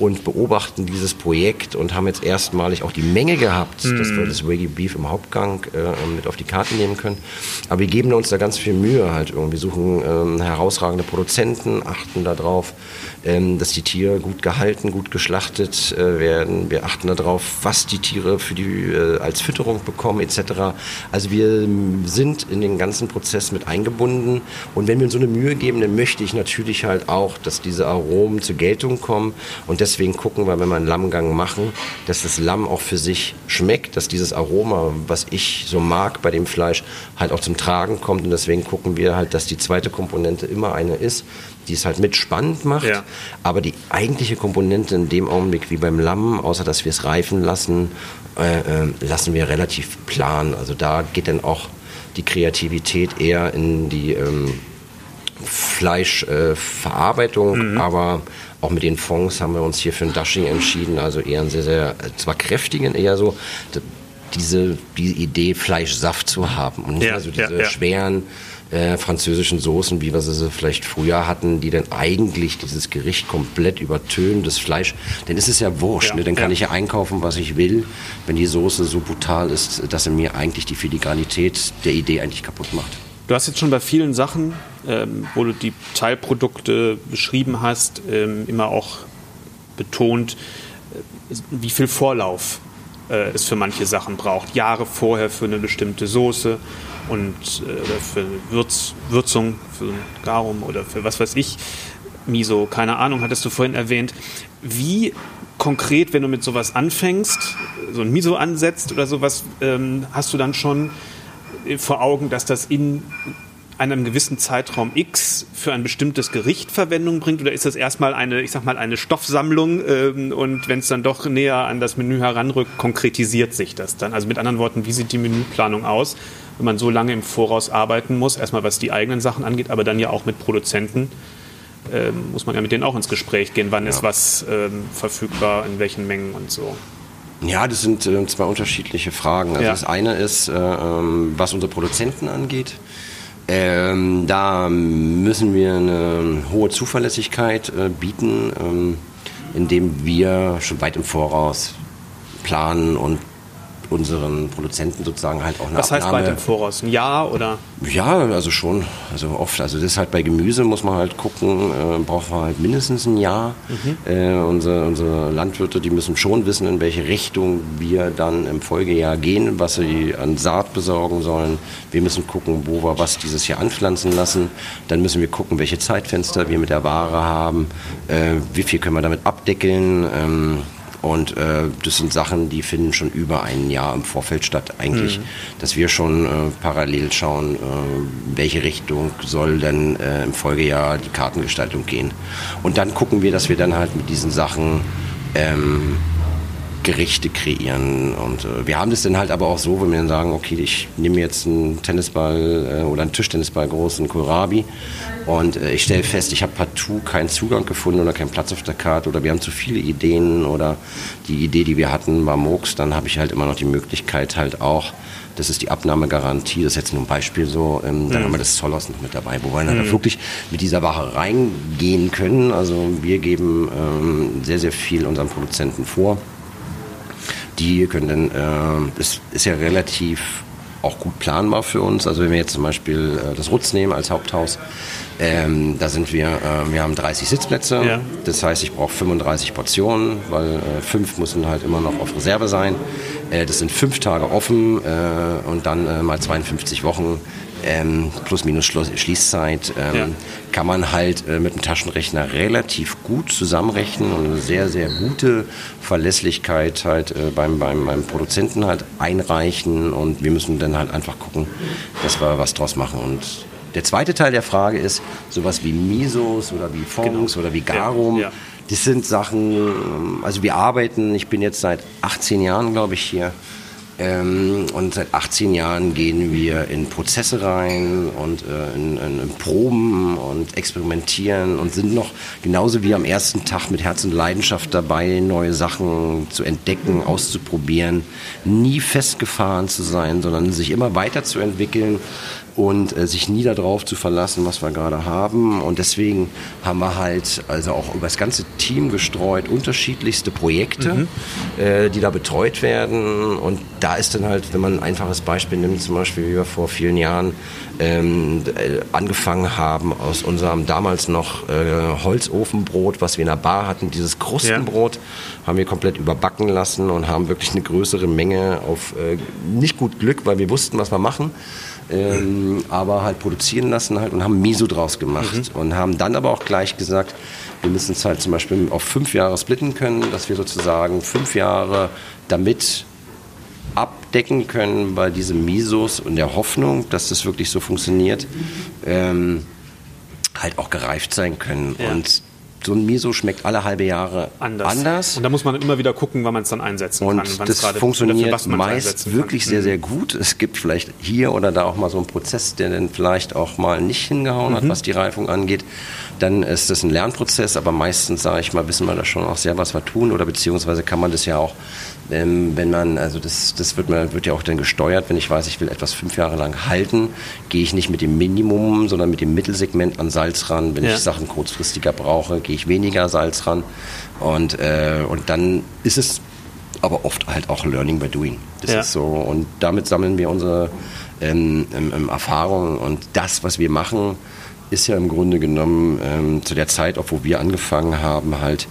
und beobachten dieses Projekt und haben jetzt erstmalig auch die Menge gehabt, mm. dass wir das Wagyu Beef im Hauptgang äh, mit auf die Karte nehmen können. Aber wir geben uns da ganz viel Mühe halt irgendwie, suchen ähm, herausragende Produzenten, achten darauf, dass die Tiere gut gehalten, gut geschlachtet äh, werden. Wir achten darauf, was die Tiere für die, äh, als Fütterung bekommen etc. Also wir sind in den ganzen Prozess mit eingebunden und wenn wir uns so eine Mühe geben, dann möchte ich natürlich halt auch, dass diese Aromen zur Geltung kommen und deswegen gucken wir, wenn wir einen Lammgang machen, dass das Lamm auch für sich schmeckt, dass dieses Aroma, was ich so mag bei dem Fleisch, halt auch zum Tragen kommt und deswegen gucken wir halt, dass die zweite Komponente immer eine ist, die es halt mit spannend macht. Ja. Aber die eigentliche Komponente in dem Augenblick wie beim Lamm, außer dass wir es reifen lassen, äh, äh, lassen wir relativ plan. Also da geht dann auch die Kreativität eher in die ähm, Fleischverarbeitung, äh, mhm. aber auch mit den Fonds haben wir uns hier für ein Dashing entschieden, also eher einen sehr, sehr, zwar kräftigen, eher so diese, die Idee, Fleischsaft zu haben und nicht ja, also diese ja, ja. schweren äh, französischen Soßen, wie wir sie vielleicht früher hatten, die dann eigentlich dieses Gericht komplett übertönen, das Fleisch. Denn es ist ja wurscht, ja, ne? dann kann ja. ich ja einkaufen, was ich will, wenn die Soße so brutal ist, dass er mir eigentlich die Filigranität der Idee eigentlich kaputt macht. Du hast jetzt schon bei vielen Sachen, ähm, wo du die Teilprodukte beschrieben hast, ähm, immer auch betont, äh, wie viel Vorlauf äh, es für manche Sachen braucht. Jahre vorher für eine bestimmte Soße und äh, für Würz, Würzung, für Garum oder für was weiß ich, Miso, keine Ahnung, hattest du vorhin erwähnt. Wie konkret, wenn du mit sowas anfängst, so ein Miso ansetzt oder sowas, ähm, hast du dann schon vor Augen, dass das in einem gewissen Zeitraum X für ein bestimmtes Gericht Verwendung bringt oder ist das erstmal eine, ich sag mal, eine Stoffsammlung ähm, und wenn es dann doch näher an das Menü heranrückt, konkretisiert sich das dann? Also mit anderen Worten, wie sieht die Menüplanung aus, wenn man so lange im Voraus arbeiten muss, erstmal was die eigenen Sachen angeht, aber dann ja auch mit Produzenten? Ähm, muss man ja mit denen auch ins Gespräch gehen, wann ja. ist was ähm, verfügbar, in welchen Mengen und so. Ja, das sind äh, zwei unterschiedliche Fragen. Also ja. das eine ist, äh, ähm, was unsere Produzenten angeht. Ähm, da müssen wir eine hohe Zuverlässigkeit äh, bieten, ähm, indem wir schon weit im Voraus planen und unseren Produzenten sozusagen halt auch eine Was heißt Abnahme. weit im Voraus? Ein Jahr oder? Ja, also schon, also oft. Also das ist halt bei Gemüse muss man halt gucken, äh, braucht man halt mindestens ein Jahr. Äh, unsere, unsere Landwirte, die müssen schon wissen, in welche Richtung wir dann im Folgejahr gehen, was sie an Saat besorgen sollen. Wir müssen gucken, wo wir was dieses Jahr anpflanzen lassen. Dann müssen wir gucken, welche Zeitfenster wir mit der Ware haben, äh, wie viel können wir damit abdeckeln. Ähm, und äh, das sind Sachen, die finden schon über ein Jahr im Vorfeld statt eigentlich, dass wir schon äh, parallel schauen, äh, welche Richtung soll denn äh, im Folgejahr die Kartengestaltung gehen. Und dann gucken wir, dass wir dann halt mit diesen Sachen ähm, Gerichte kreieren. Und äh, wir haben das dann halt aber auch so, wenn wir dann sagen, okay, ich nehme jetzt einen Tennisball äh, oder einen Tischtennisball großen Kohlrabi und äh, ich stelle fest, ich habe partout keinen Zugang gefunden oder keinen Platz auf der Karte oder wir haben zu viele Ideen oder die Idee, die wir hatten, war Murks, dann habe ich halt immer noch die Möglichkeit halt auch, das ist die Abnahmegarantie, das ist jetzt nur ein Beispiel so, ähm, dann haben wir das Zollhaus noch mit dabei, wo wir dann halt wirklich mit dieser Ware reingehen können. Also wir geben ähm, sehr, sehr viel unseren Produzenten vor die können dann, äh, das ist ja relativ auch gut planbar für uns. Also wenn wir jetzt zum Beispiel äh, das Rutz nehmen als Haupthaus, ähm, da sind wir, äh, wir haben 30 Sitzplätze. Ja. Das heißt, ich brauche 35 Portionen, weil äh, fünf müssen halt immer noch auf Reserve sein. Äh, das sind fünf Tage offen äh, und dann äh, mal 52 Wochen. Ähm, plus minus Schluss, Schließzeit ähm, Ja. kann man halt äh, mit dem Taschenrechner relativ gut zusammenrechnen und eine sehr, sehr gute Verlässlichkeit halt äh, beim, beim, beim Produzenten halt einreichen und wir müssen dann halt einfach gucken, dass wir was draus machen. Und der zweite Teil der Frage ist, sowas wie Misos oder wie Fonds oder wie Garum, Genau. Ja. das sind Sachen, ähm, also wir arbeiten, ich bin jetzt seit 18 Jahren, glaube ich, hier. Ähm, und seit 18 Jahren gehen wir in Prozesse rein und äh, in, in, in Proben und experimentieren und sind noch genauso wie am ersten Tag mit Herz und Leidenschaft dabei, neue Sachen zu entdecken, auszuprobieren, nie festgefahren zu sein, sondern sich immer weiterzuentwickeln und äh, sich nie darauf zu verlassen, was wir gerade haben. Und deswegen haben wir halt also auch über das ganze Team gestreut unterschiedlichste Projekte, äh, die da betreut werden. Und da ist dann halt, wenn man ein einfaches Beispiel nimmt, zum Beispiel wie wir vor vielen Jahren ähm, äh, angefangen haben aus unserem damals noch äh, Holzofenbrot, was wir in der Bar hatten, dieses Krustenbrot, haben wir komplett überbacken lassen und haben wirklich eine größere Menge auf äh, nicht gut Glück, weil wir wussten, was wir machen ähm, aber halt produzieren lassen halt und haben Miso draus gemacht und haben dann aber auch gleich gesagt, wir müssen es halt zum Beispiel auf fünf Jahre splitten können, dass wir sozusagen fünf Jahre damit abdecken können bei diesen Misos und der Hoffnung, dass das wirklich so funktioniert, ähm, halt auch gereift sein können. Ja. Und so ein Miso schmeckt alle halbe Jahre Anders. anders. Und da muss man immer wieder gucken, wann man es dann einsetzen Und kann. es das funktioniert für was man es meist wirklich kann. sehr, sehr gut. Es gibt vielleicht hier oder da auch mal so einen Prozess, der dann vielleicht auch mal nicht hingehauen Mhm. hat, was die Reifung angeht. Dann ist das ein Lernprozess, aber meistens, sage ich mal, wissen wir da schon auch sehr, was wir tun oder beziehungsweise kann man das ja auch, ähm, wenn man, also das, das wird, man, wird ja auch dann gesteuert, wenn ich weiß, ich will etwas fünf Jahre lang halten, gehe ich nicht mit dem Minimum, sondern mit dem Mittelsegment an Salz ran. Wenn Ja. ich Sachen kurzfristiger brauche, gehe ich weniger Salz ran. Und, äh, und dann ist es aber oft halt auch Learning by Doing. Das Ja. ist so. Und damit sammeln wir unsere ähm, ähm, ähm, Erfahrungen. Und das, was wir machen, ist ja im Grunde genommen ähm, zu der Zeit, auch wo wir angefangen haben, halt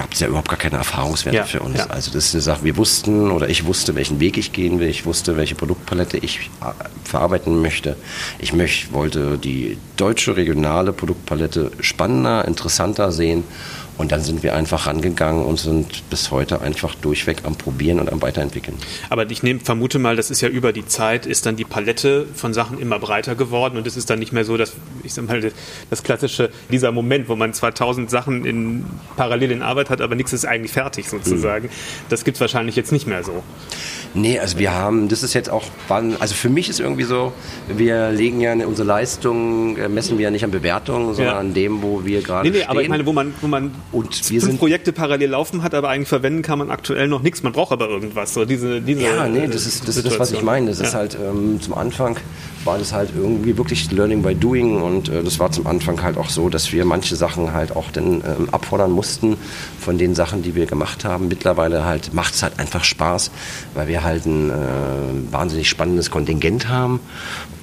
gab es ja überhaupt gar keine Erfahrungswerte Ja, für uns. ja. Also das ist eine Sache, wir wussten oder ich wusste, welchen Weg ich gehen will. Ich wusste, welche Produktpalette ich äh, verarbeiten möchte. Ich möcht, wollte die deutsche regionale Produktpalette spannender, interessanter sehen. Und dann sind wir einfach rangegangen und sind bis heute einfach durchweg am Probieren und am Weiterentwickeln. Aber ich nehm, vermute mal, das ist ja über die Zeit, ist dann die Palette von Sachen immer breiter geworden und es ist dann nicht mehr so, dass, ich sag mal, das klassische, dieser Moment, wo man zwar tausend Sachen in, parallel in Arbeit hat, aber nichts ist eigentlich fertig sozusagen. Das gibt es wahrscheinlich jetzt nicht mehr so. Nee, also wir haben, das ist jetzt auch, also für mich ist irgendwie so, wir legen ja unsere Leistung, äh, messen wir ja nicht an Bewertungen, sondern Ja. an dem, wo wir gerade Nee, nee, stehen. aber ich meine, wo man, wo man und fünf sind Projekte parallel laufen hat, aber eigentlich verwenden kann man aktuell noch nichts. Man braucht aber irgendwas. So diese, diese ja, nee, das ist das, ist das was ich meine. Das ja. ist halt ähm, zum Anfang war das halt irgendwie wirklich Learning by Doing und äh, das war zum Anfang halt auch so, dass wir manche Sachen halt auch dann ähm, abfordern mussten von den Sachen, die wir gemacht haben. Mittlerweile halt macht es halt einfach Spaß, weil wir halt ein äh, wahnsinnig spannendes Kontingent haben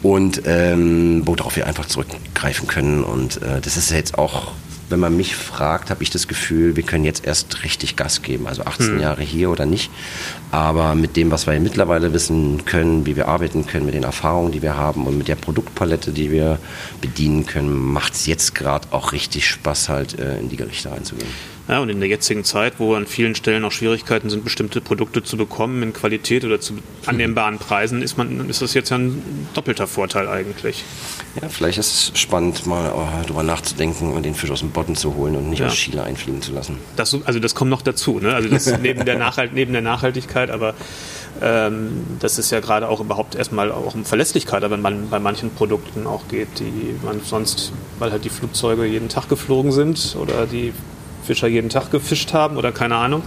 und ähm, worauf wir einfach zurückgreifen können und äh, das ist jetzt auch wenn man mich fragt, habe ich das Gefühl, wir können jetzt erst richtig Gas geben. Also 18 hm. Jahre hier oder nicht. Aber mit dem, was wir mittlerweile wissen können, wie wir arbeiten können, mit den Erfahrungen, die wir haben und mit der Produktpalette, die wir bedienen können, macht es jetzt gerade auch richtig Spaß, halt äh, in die Gerichte reinzugehen. Ja, und in der jetzigen Zeit, wo an vielen Stellen auch Schwierigkeiten sind, bestimmte Produkte zu bekommen in Qualität oder zu annehmbaren Preisen, ist, man, ist das jetzt ja ein doppelter Vorteil eigentlich. Ja, vielleicht ist es spannend, mal oh, darüber nachzudenken und den Fisch aus dem Boden zu holen und nicht ja. aus Chile einfliegen zu lassen. Das, also das kommt noch dazu, ne? also das neben, der Nachhalt, neben der Nachhaltigkeit, aber ähm, das ist ja gerade auch überhaupt erstmal auch um Verlässlichkeit, wenn man bei manchen Produkten auch geht, die man sonst, weil halt die Flugzeuge jeden Tag geflogen sind oder die Fischer jeden Tag gefischt haben oder keine Ahnung.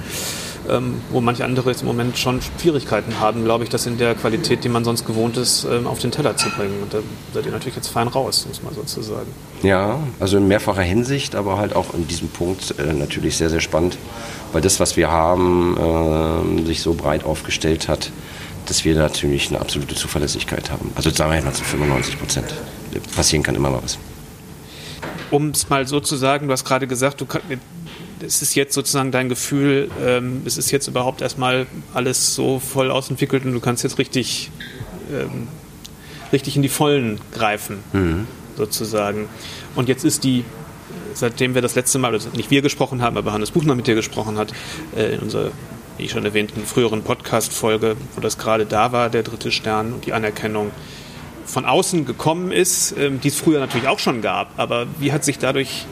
Ähm, wo manche andere jetzt im Moment schon Schwierigkeiten haben, glaube ich, das in der Qualität, die man sonst gewohnt ist, ähm, auf den Teller zu bringen. Und da seid ihr natürlich jetzt fein raus, muss man sozusagen. Ja, also in mehrfacher Hinsicht, aber halt auch in diesem Punkt äh, natürlich sehr, sehr spannend, weil das, was wir haben, äh, sich so breit aufgestellt hat, dass wir natürlich eine absolute Zuverlässigkeit haben. Also sagen wir mal zu 95 Prozent. Passieren kann immer mal was. Um es mal so zu sagen, du hast gerade gesagt, du kannst es ist jetzt sozusagen dein Gefühl, ähm, es ist jetzt überhaupt erstmal alles so voll ausentwickelt und du kannst jetzt richtig, ähm, richtig in die Vollen greifen, mhm. sozusagen. Und jetzt ist die, seitdem wir das letzte Mal, also nicht wir gesprochen haben, aber Hannes Buchner mit dir gesprochen hat, äh, in unserer, wie ich schon erwähnten, früheren Podcast-Folge, wo das gerade da war, der dritte Stern und die Anerkennung von außen gekommen ist, ähm, die es früher natürlich auch schon gab. Aber wie hat sich dadurch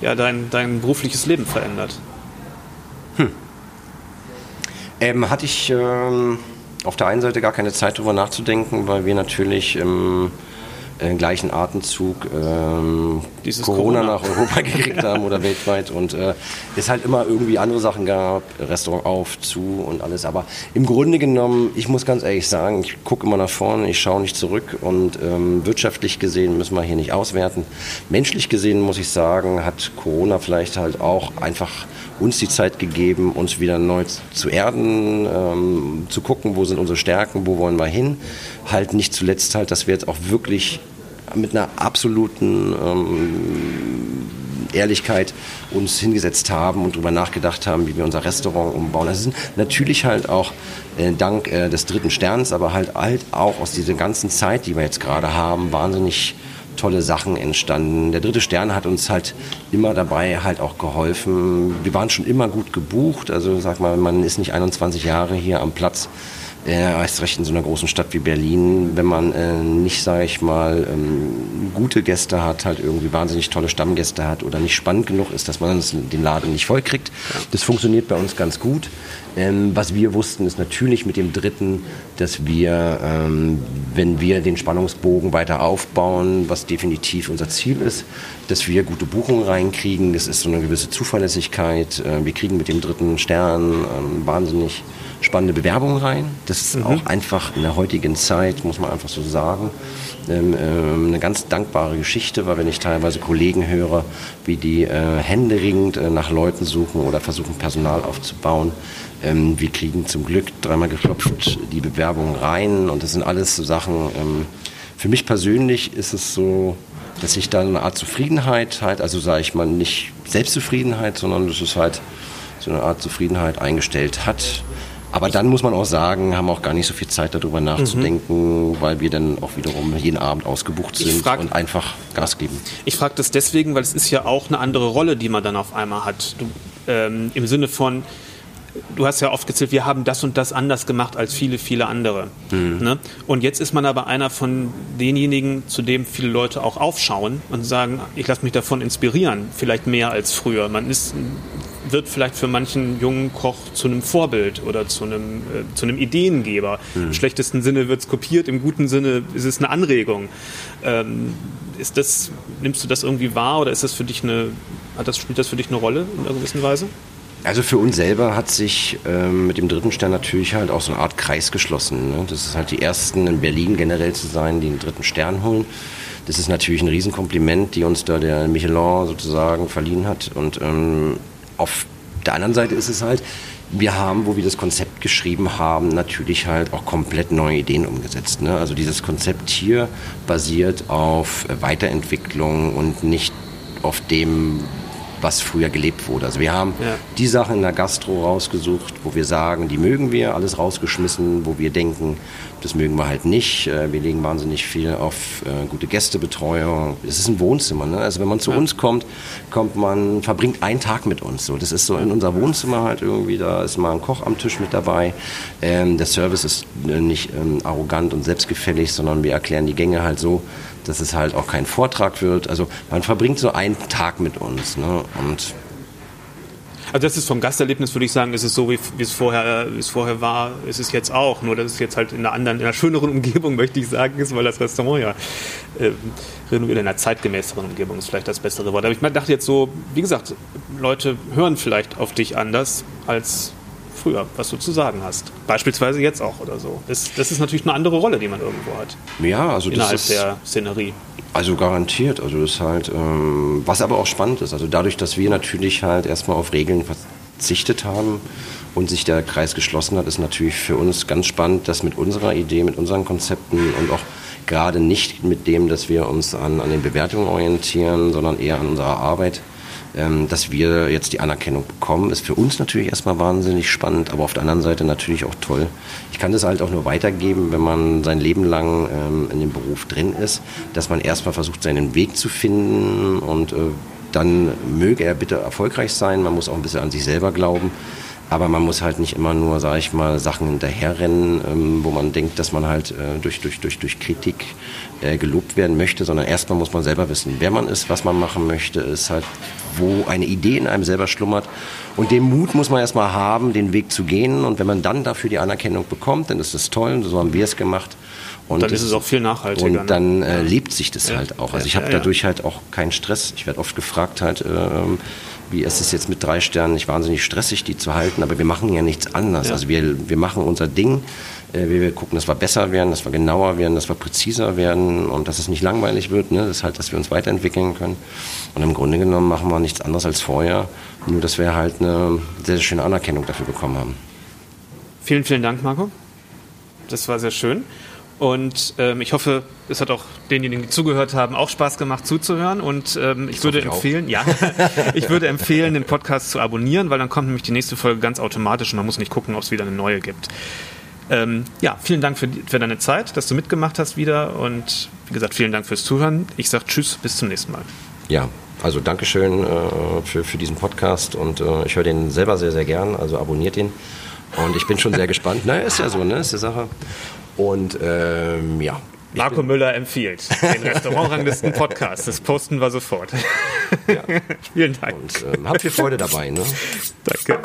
ja, dein, dein berufliches Leben verändert? Hm. Ähm, hatte ich ähm, auf der einen Seite gar keine Zeit darüber nachzudenken, weil wir natürlich ähm, im gleichen Atemzug ähm, Corona, Corona, nach Europa gekriegt haben oder weltweit und äh, es halt immer irgendwie andere Sachen gab, Restaurant auf, zu und alles. Aber im Grunde genommen, ich muss ganz ehrlich sagen, ich gucke immer nach vorne, ich schaue nicht zurück und ähm, wirtschaftlich gesehen müssen wir hier nicht auswerten. Menschlich gesehen muss ich sagen, hat Corona vielleicht halt auch einfach uns die Zeit gegeben, uns wieder neu zu erden, ähm, zu gucken, wo sind unsere Stärken, wo wollen wir hin. Halt nicht zuletzt halt, dass wir jetzt auch wirklich mit einer absoluten ähm, Ehrlichkeit uns hingesetzt haben und darüber nachgedacht haben, wie wir unser Restaurant umbauen. Das ist natürlich halt auch äh, dank äh, des dritten Sterns, aber halt, halt auch aus dieser ganzen Zeit, die wir jetzt gerade haben, wahnsinnig tolle Sachen entstanden. Der dritte Stern hat uns halt immer dabei halt auch geholfen. Wir waren schon immer gut gebucht. Also sag mal, man ist nicht 21 Jahre hier am Platz äh, erst recht in so einer großen Stadt wie Berlin, wenn man äh, nicht, sage ich mal, ähm, gute Gäste hat, halt irgendwie wahnsinnig tolle Stammgäste hat oder nicht spannend genug ist, dass man den Laden nicht voll kriegt. Das funktioniert bei uns ganz gut. Ähm, was wir wussten, ist natürlich mit dem dritten, dass wir, ähm, wenn wir den Spannungsbogen weiter aufbauen, was definitiv unser Ziel ist, dass wir gute Buchungen reinkriegen. Das ist so eine gewisse Zuverlässigkeit. Äh, wir kriegen mit dem dritten Stern ähm, wahnsinnig spannende Bewerbungen rein. Das ist mhm. auch einfach in der heutigen Zeit, muss man einfach so sagen, ähm, ähm, eine ganz dankbare Geschichte, weil wenn ich teilweise Kollegen höre, wie die äh, händeringend äh, nach Leuten suchen oder versuchen Personal aufzubauen, ähm, wir kriegen zum Glück dreimal geklopft die Bewerbungen rein und das sind alles so Sachen. Ähm, für mich persönlich ist es so, dass ich da eine Art Zufriedenheit halt, also sage ich mal nicht Selbstzufriedenheit, sondern das ist halt so eine Art Zufriedenheit eingestellt hat aber dann muss man auch sagen, haben auch gar nicht so viel Zeit darüber nachzudenken, mhm. weil wir dann auch wiederum jeden Abend ausgebucht sind frag, und einfach Gas geben. Ich frage das deswegen, weil es ist ja auch eine andere Rolle, die man dann auf einmal hat. Du, ähm, Im Sinne von, du hast ja oft gezählt, wir haben das und das anders gemacht als viele, viele andere. Mhm. Ne? Und jetzt ist man aber einer von denjenigen, zu dem viele Leute auch aufschauen und sagen, ich lasse mich davon inspirieren, vielleicht mehr als früher. Man ist wird vielleicht für manchen jungen Koch zu einem Vorbild oder zu einem, äh, zu einem Ideengeber. Mhm. Im schlechtesten Sinne wird es kopiert, im guten Sinne ist es eine Anregung. Ähm, ist das, nimmst du das irgendwie wahr oder ist das für dich eine, Hat das, spielt das für dich eine Rolle in einer gewissen Weise? Also für uns selber hat sich ähm, mit dem dritten Stern natürlich halt auch so eine Art Kreis geschlossen. Ne? Das ist halt die ersten in Berlin generell zu sein, die den dritten Stern holen. Das ist natürlich ein Riesenkompliment, die uns da der Michelin sozusagen verliehen hat. Und ähm, auf der anderen Seite ist es halt, wir haben, wo wir das Konzept geschrieben haben, natürlich halt auch komplett neue Ideen umgesetzt. Ne? Also dieses Konzept hier basiert auf Weiterentwicklung und nicht auf dem, was früher gelebt wurde. Also wir haben ja. die Sachen in der Gastro rausgesucht, wo wir sagen, die mögen wir, alles rausgeschmissen, wo wir denken, das mögen wir halt nicht. Äh, wir legen wahnsinnig viel auf äh, gute Gästebetreuung. Es ist ein Wohnzimmer. Ne? Also wenn man zu ja. uns kommt, kommt man, verbringt einen Tag mit uns. So, das ist so in unser Wohnzimmer halt irgendwie. Da ist mal ein Koch am Tisch mit dabei. Ähm, der Service ist äh, nicht ähm, arrogant und selbstgefällig, sondern wir erklären die Gänge halt so, dass es halt auch kein Vortrag wird. Also man verbringt so einen Tag mit uns. Ne? Und also das ist vom Gasterlebnis, würde ich sagen, ist es so, wie, wie, es vorher, wie es vorher war, ist es jetzt auch. Nur dass es jetzt halt in einer anderen, in einer schöneren Umgebung, möchte ich sagen, ist, weil das Restaurant ja äh, renoviert in einer zeitgemäßeren Umgebung ist vielleicht das bessere Wort. Aber ich dachte jetzt so, wie gesagt, Leute hören vielleicht auf dich anders als früher, was du zu sagen hast. Beispielsweise jetzt auch oder so. Das, das ist natürlich eine andere Rolle, die man irgendwo hat. Ja, also innerhalb das ist, der Szenerie. Also garantiert. Also das ist halt, ähm, was aber auch spannend ist. Also dadurch, dass wir natürlich halt erstmal auf Regeln verzichtet haben und sich der Kreis geschlossen hat, ist natürlich für uns ganz spannend, dass mit unserer Idee, mit unseren Konzepten und auch gerade nicht mit dem, dass wir uns an, an den Bewertungen orientieren, sondern eher an unserer Arbeit, ähm, dass wir jetzt die Anerkennung bekommen, ist für uns natürlich erstmal wahnsinnig spannend, aber auf der anderen Seite natürlich auch toll. Ich kann das halt auch nur weitergeben, wenn man sein Leben lang ähm, in dem Beruf drin ist, dass man erstmal versucht, seinen Weg zu finden und äh, dann möge er bitte erfolgreich sein. Man muss auch ein bisschen an sich selber glauben. Aber man muss halt nicht immer nur, sage ich mal, Sachen hinterherrennen, ähm, wo man denkt, dass man halt äh, durch, durch, durch, durch Kritik äh, gelobt werden möchte, sondern erstmal muss man selber wissen, wer man ist, was man machen möchte, ist halt, wo eine Idee in einem selber schlummert. Und den Mut muss man erstmal haben, den Weg zu gehen. Und wenn man dann dafür die Anerkennung bekommt, dann ist das toll. Und so haben wir es gemacht. Und dann ist es auch viel nachhaltiger. Und ne? dann äh, lebt sich das ja. halt auch. Also ich habe ja, ja. dadurch halt auch keinen Stress. Ich werde oft gefragt halt, äh, wie ist es jetzt mit drei Sternen nicht wahnsinnig stressig, die zu halten, aber wir machen ja nichts anderes. Ja. Also wir, wir machen unser Ding, äh, wir gucken, dass wir besser werden, dass wir genauer werden, dass wir präziser werden und dass es nicht langweilig wird, ne? das ist halt, dass wir uns weiterentwickeln können. Und im Grunde genommen machen wir nichts anderes als vorher, nur dass wir halt eine sehr, sehr schöne Anerkennung dafür bekommen haben. Vielen, vielen Dank, Marco. Das war sehr schön. Und ähm, ich hoffe, es hat auch denjenigen, die zugehört haben, auch Spaß gemacht zuzuhören. Und ähm, ich das würde empfehlen, auch. ja, ich würde empfehlen, den Podcast zu abonnieren, weil dann kommt nämlich die nächste Folge ganz automatisch und man muss nicht gucken, ob es wieder eine neue gibt. Ähm, ja, vielen Dank für, für deine Zeit, dass du mitgemacht hast wieder. Und wie gesagt, vielen Dank fürs Zuhören. Ich sage Tschüss, bis zum nächsten Mal. Ja, also Dankeschön äh, für, für diesen Podcast und äh, ich höre den selber sehr, sehr gern, also abonniert ihn. Und ich bin schon sehr gespannt. Naja, ist ja so, ne? Ist die Sache. Und ähm, ja. Marco Müller empfiehlt den Restaurantranglisten Podcast. Das posten wir sofort. Ja. Vielen Dank. Und ähm, habt viel Freude dabei. Ne? Danke.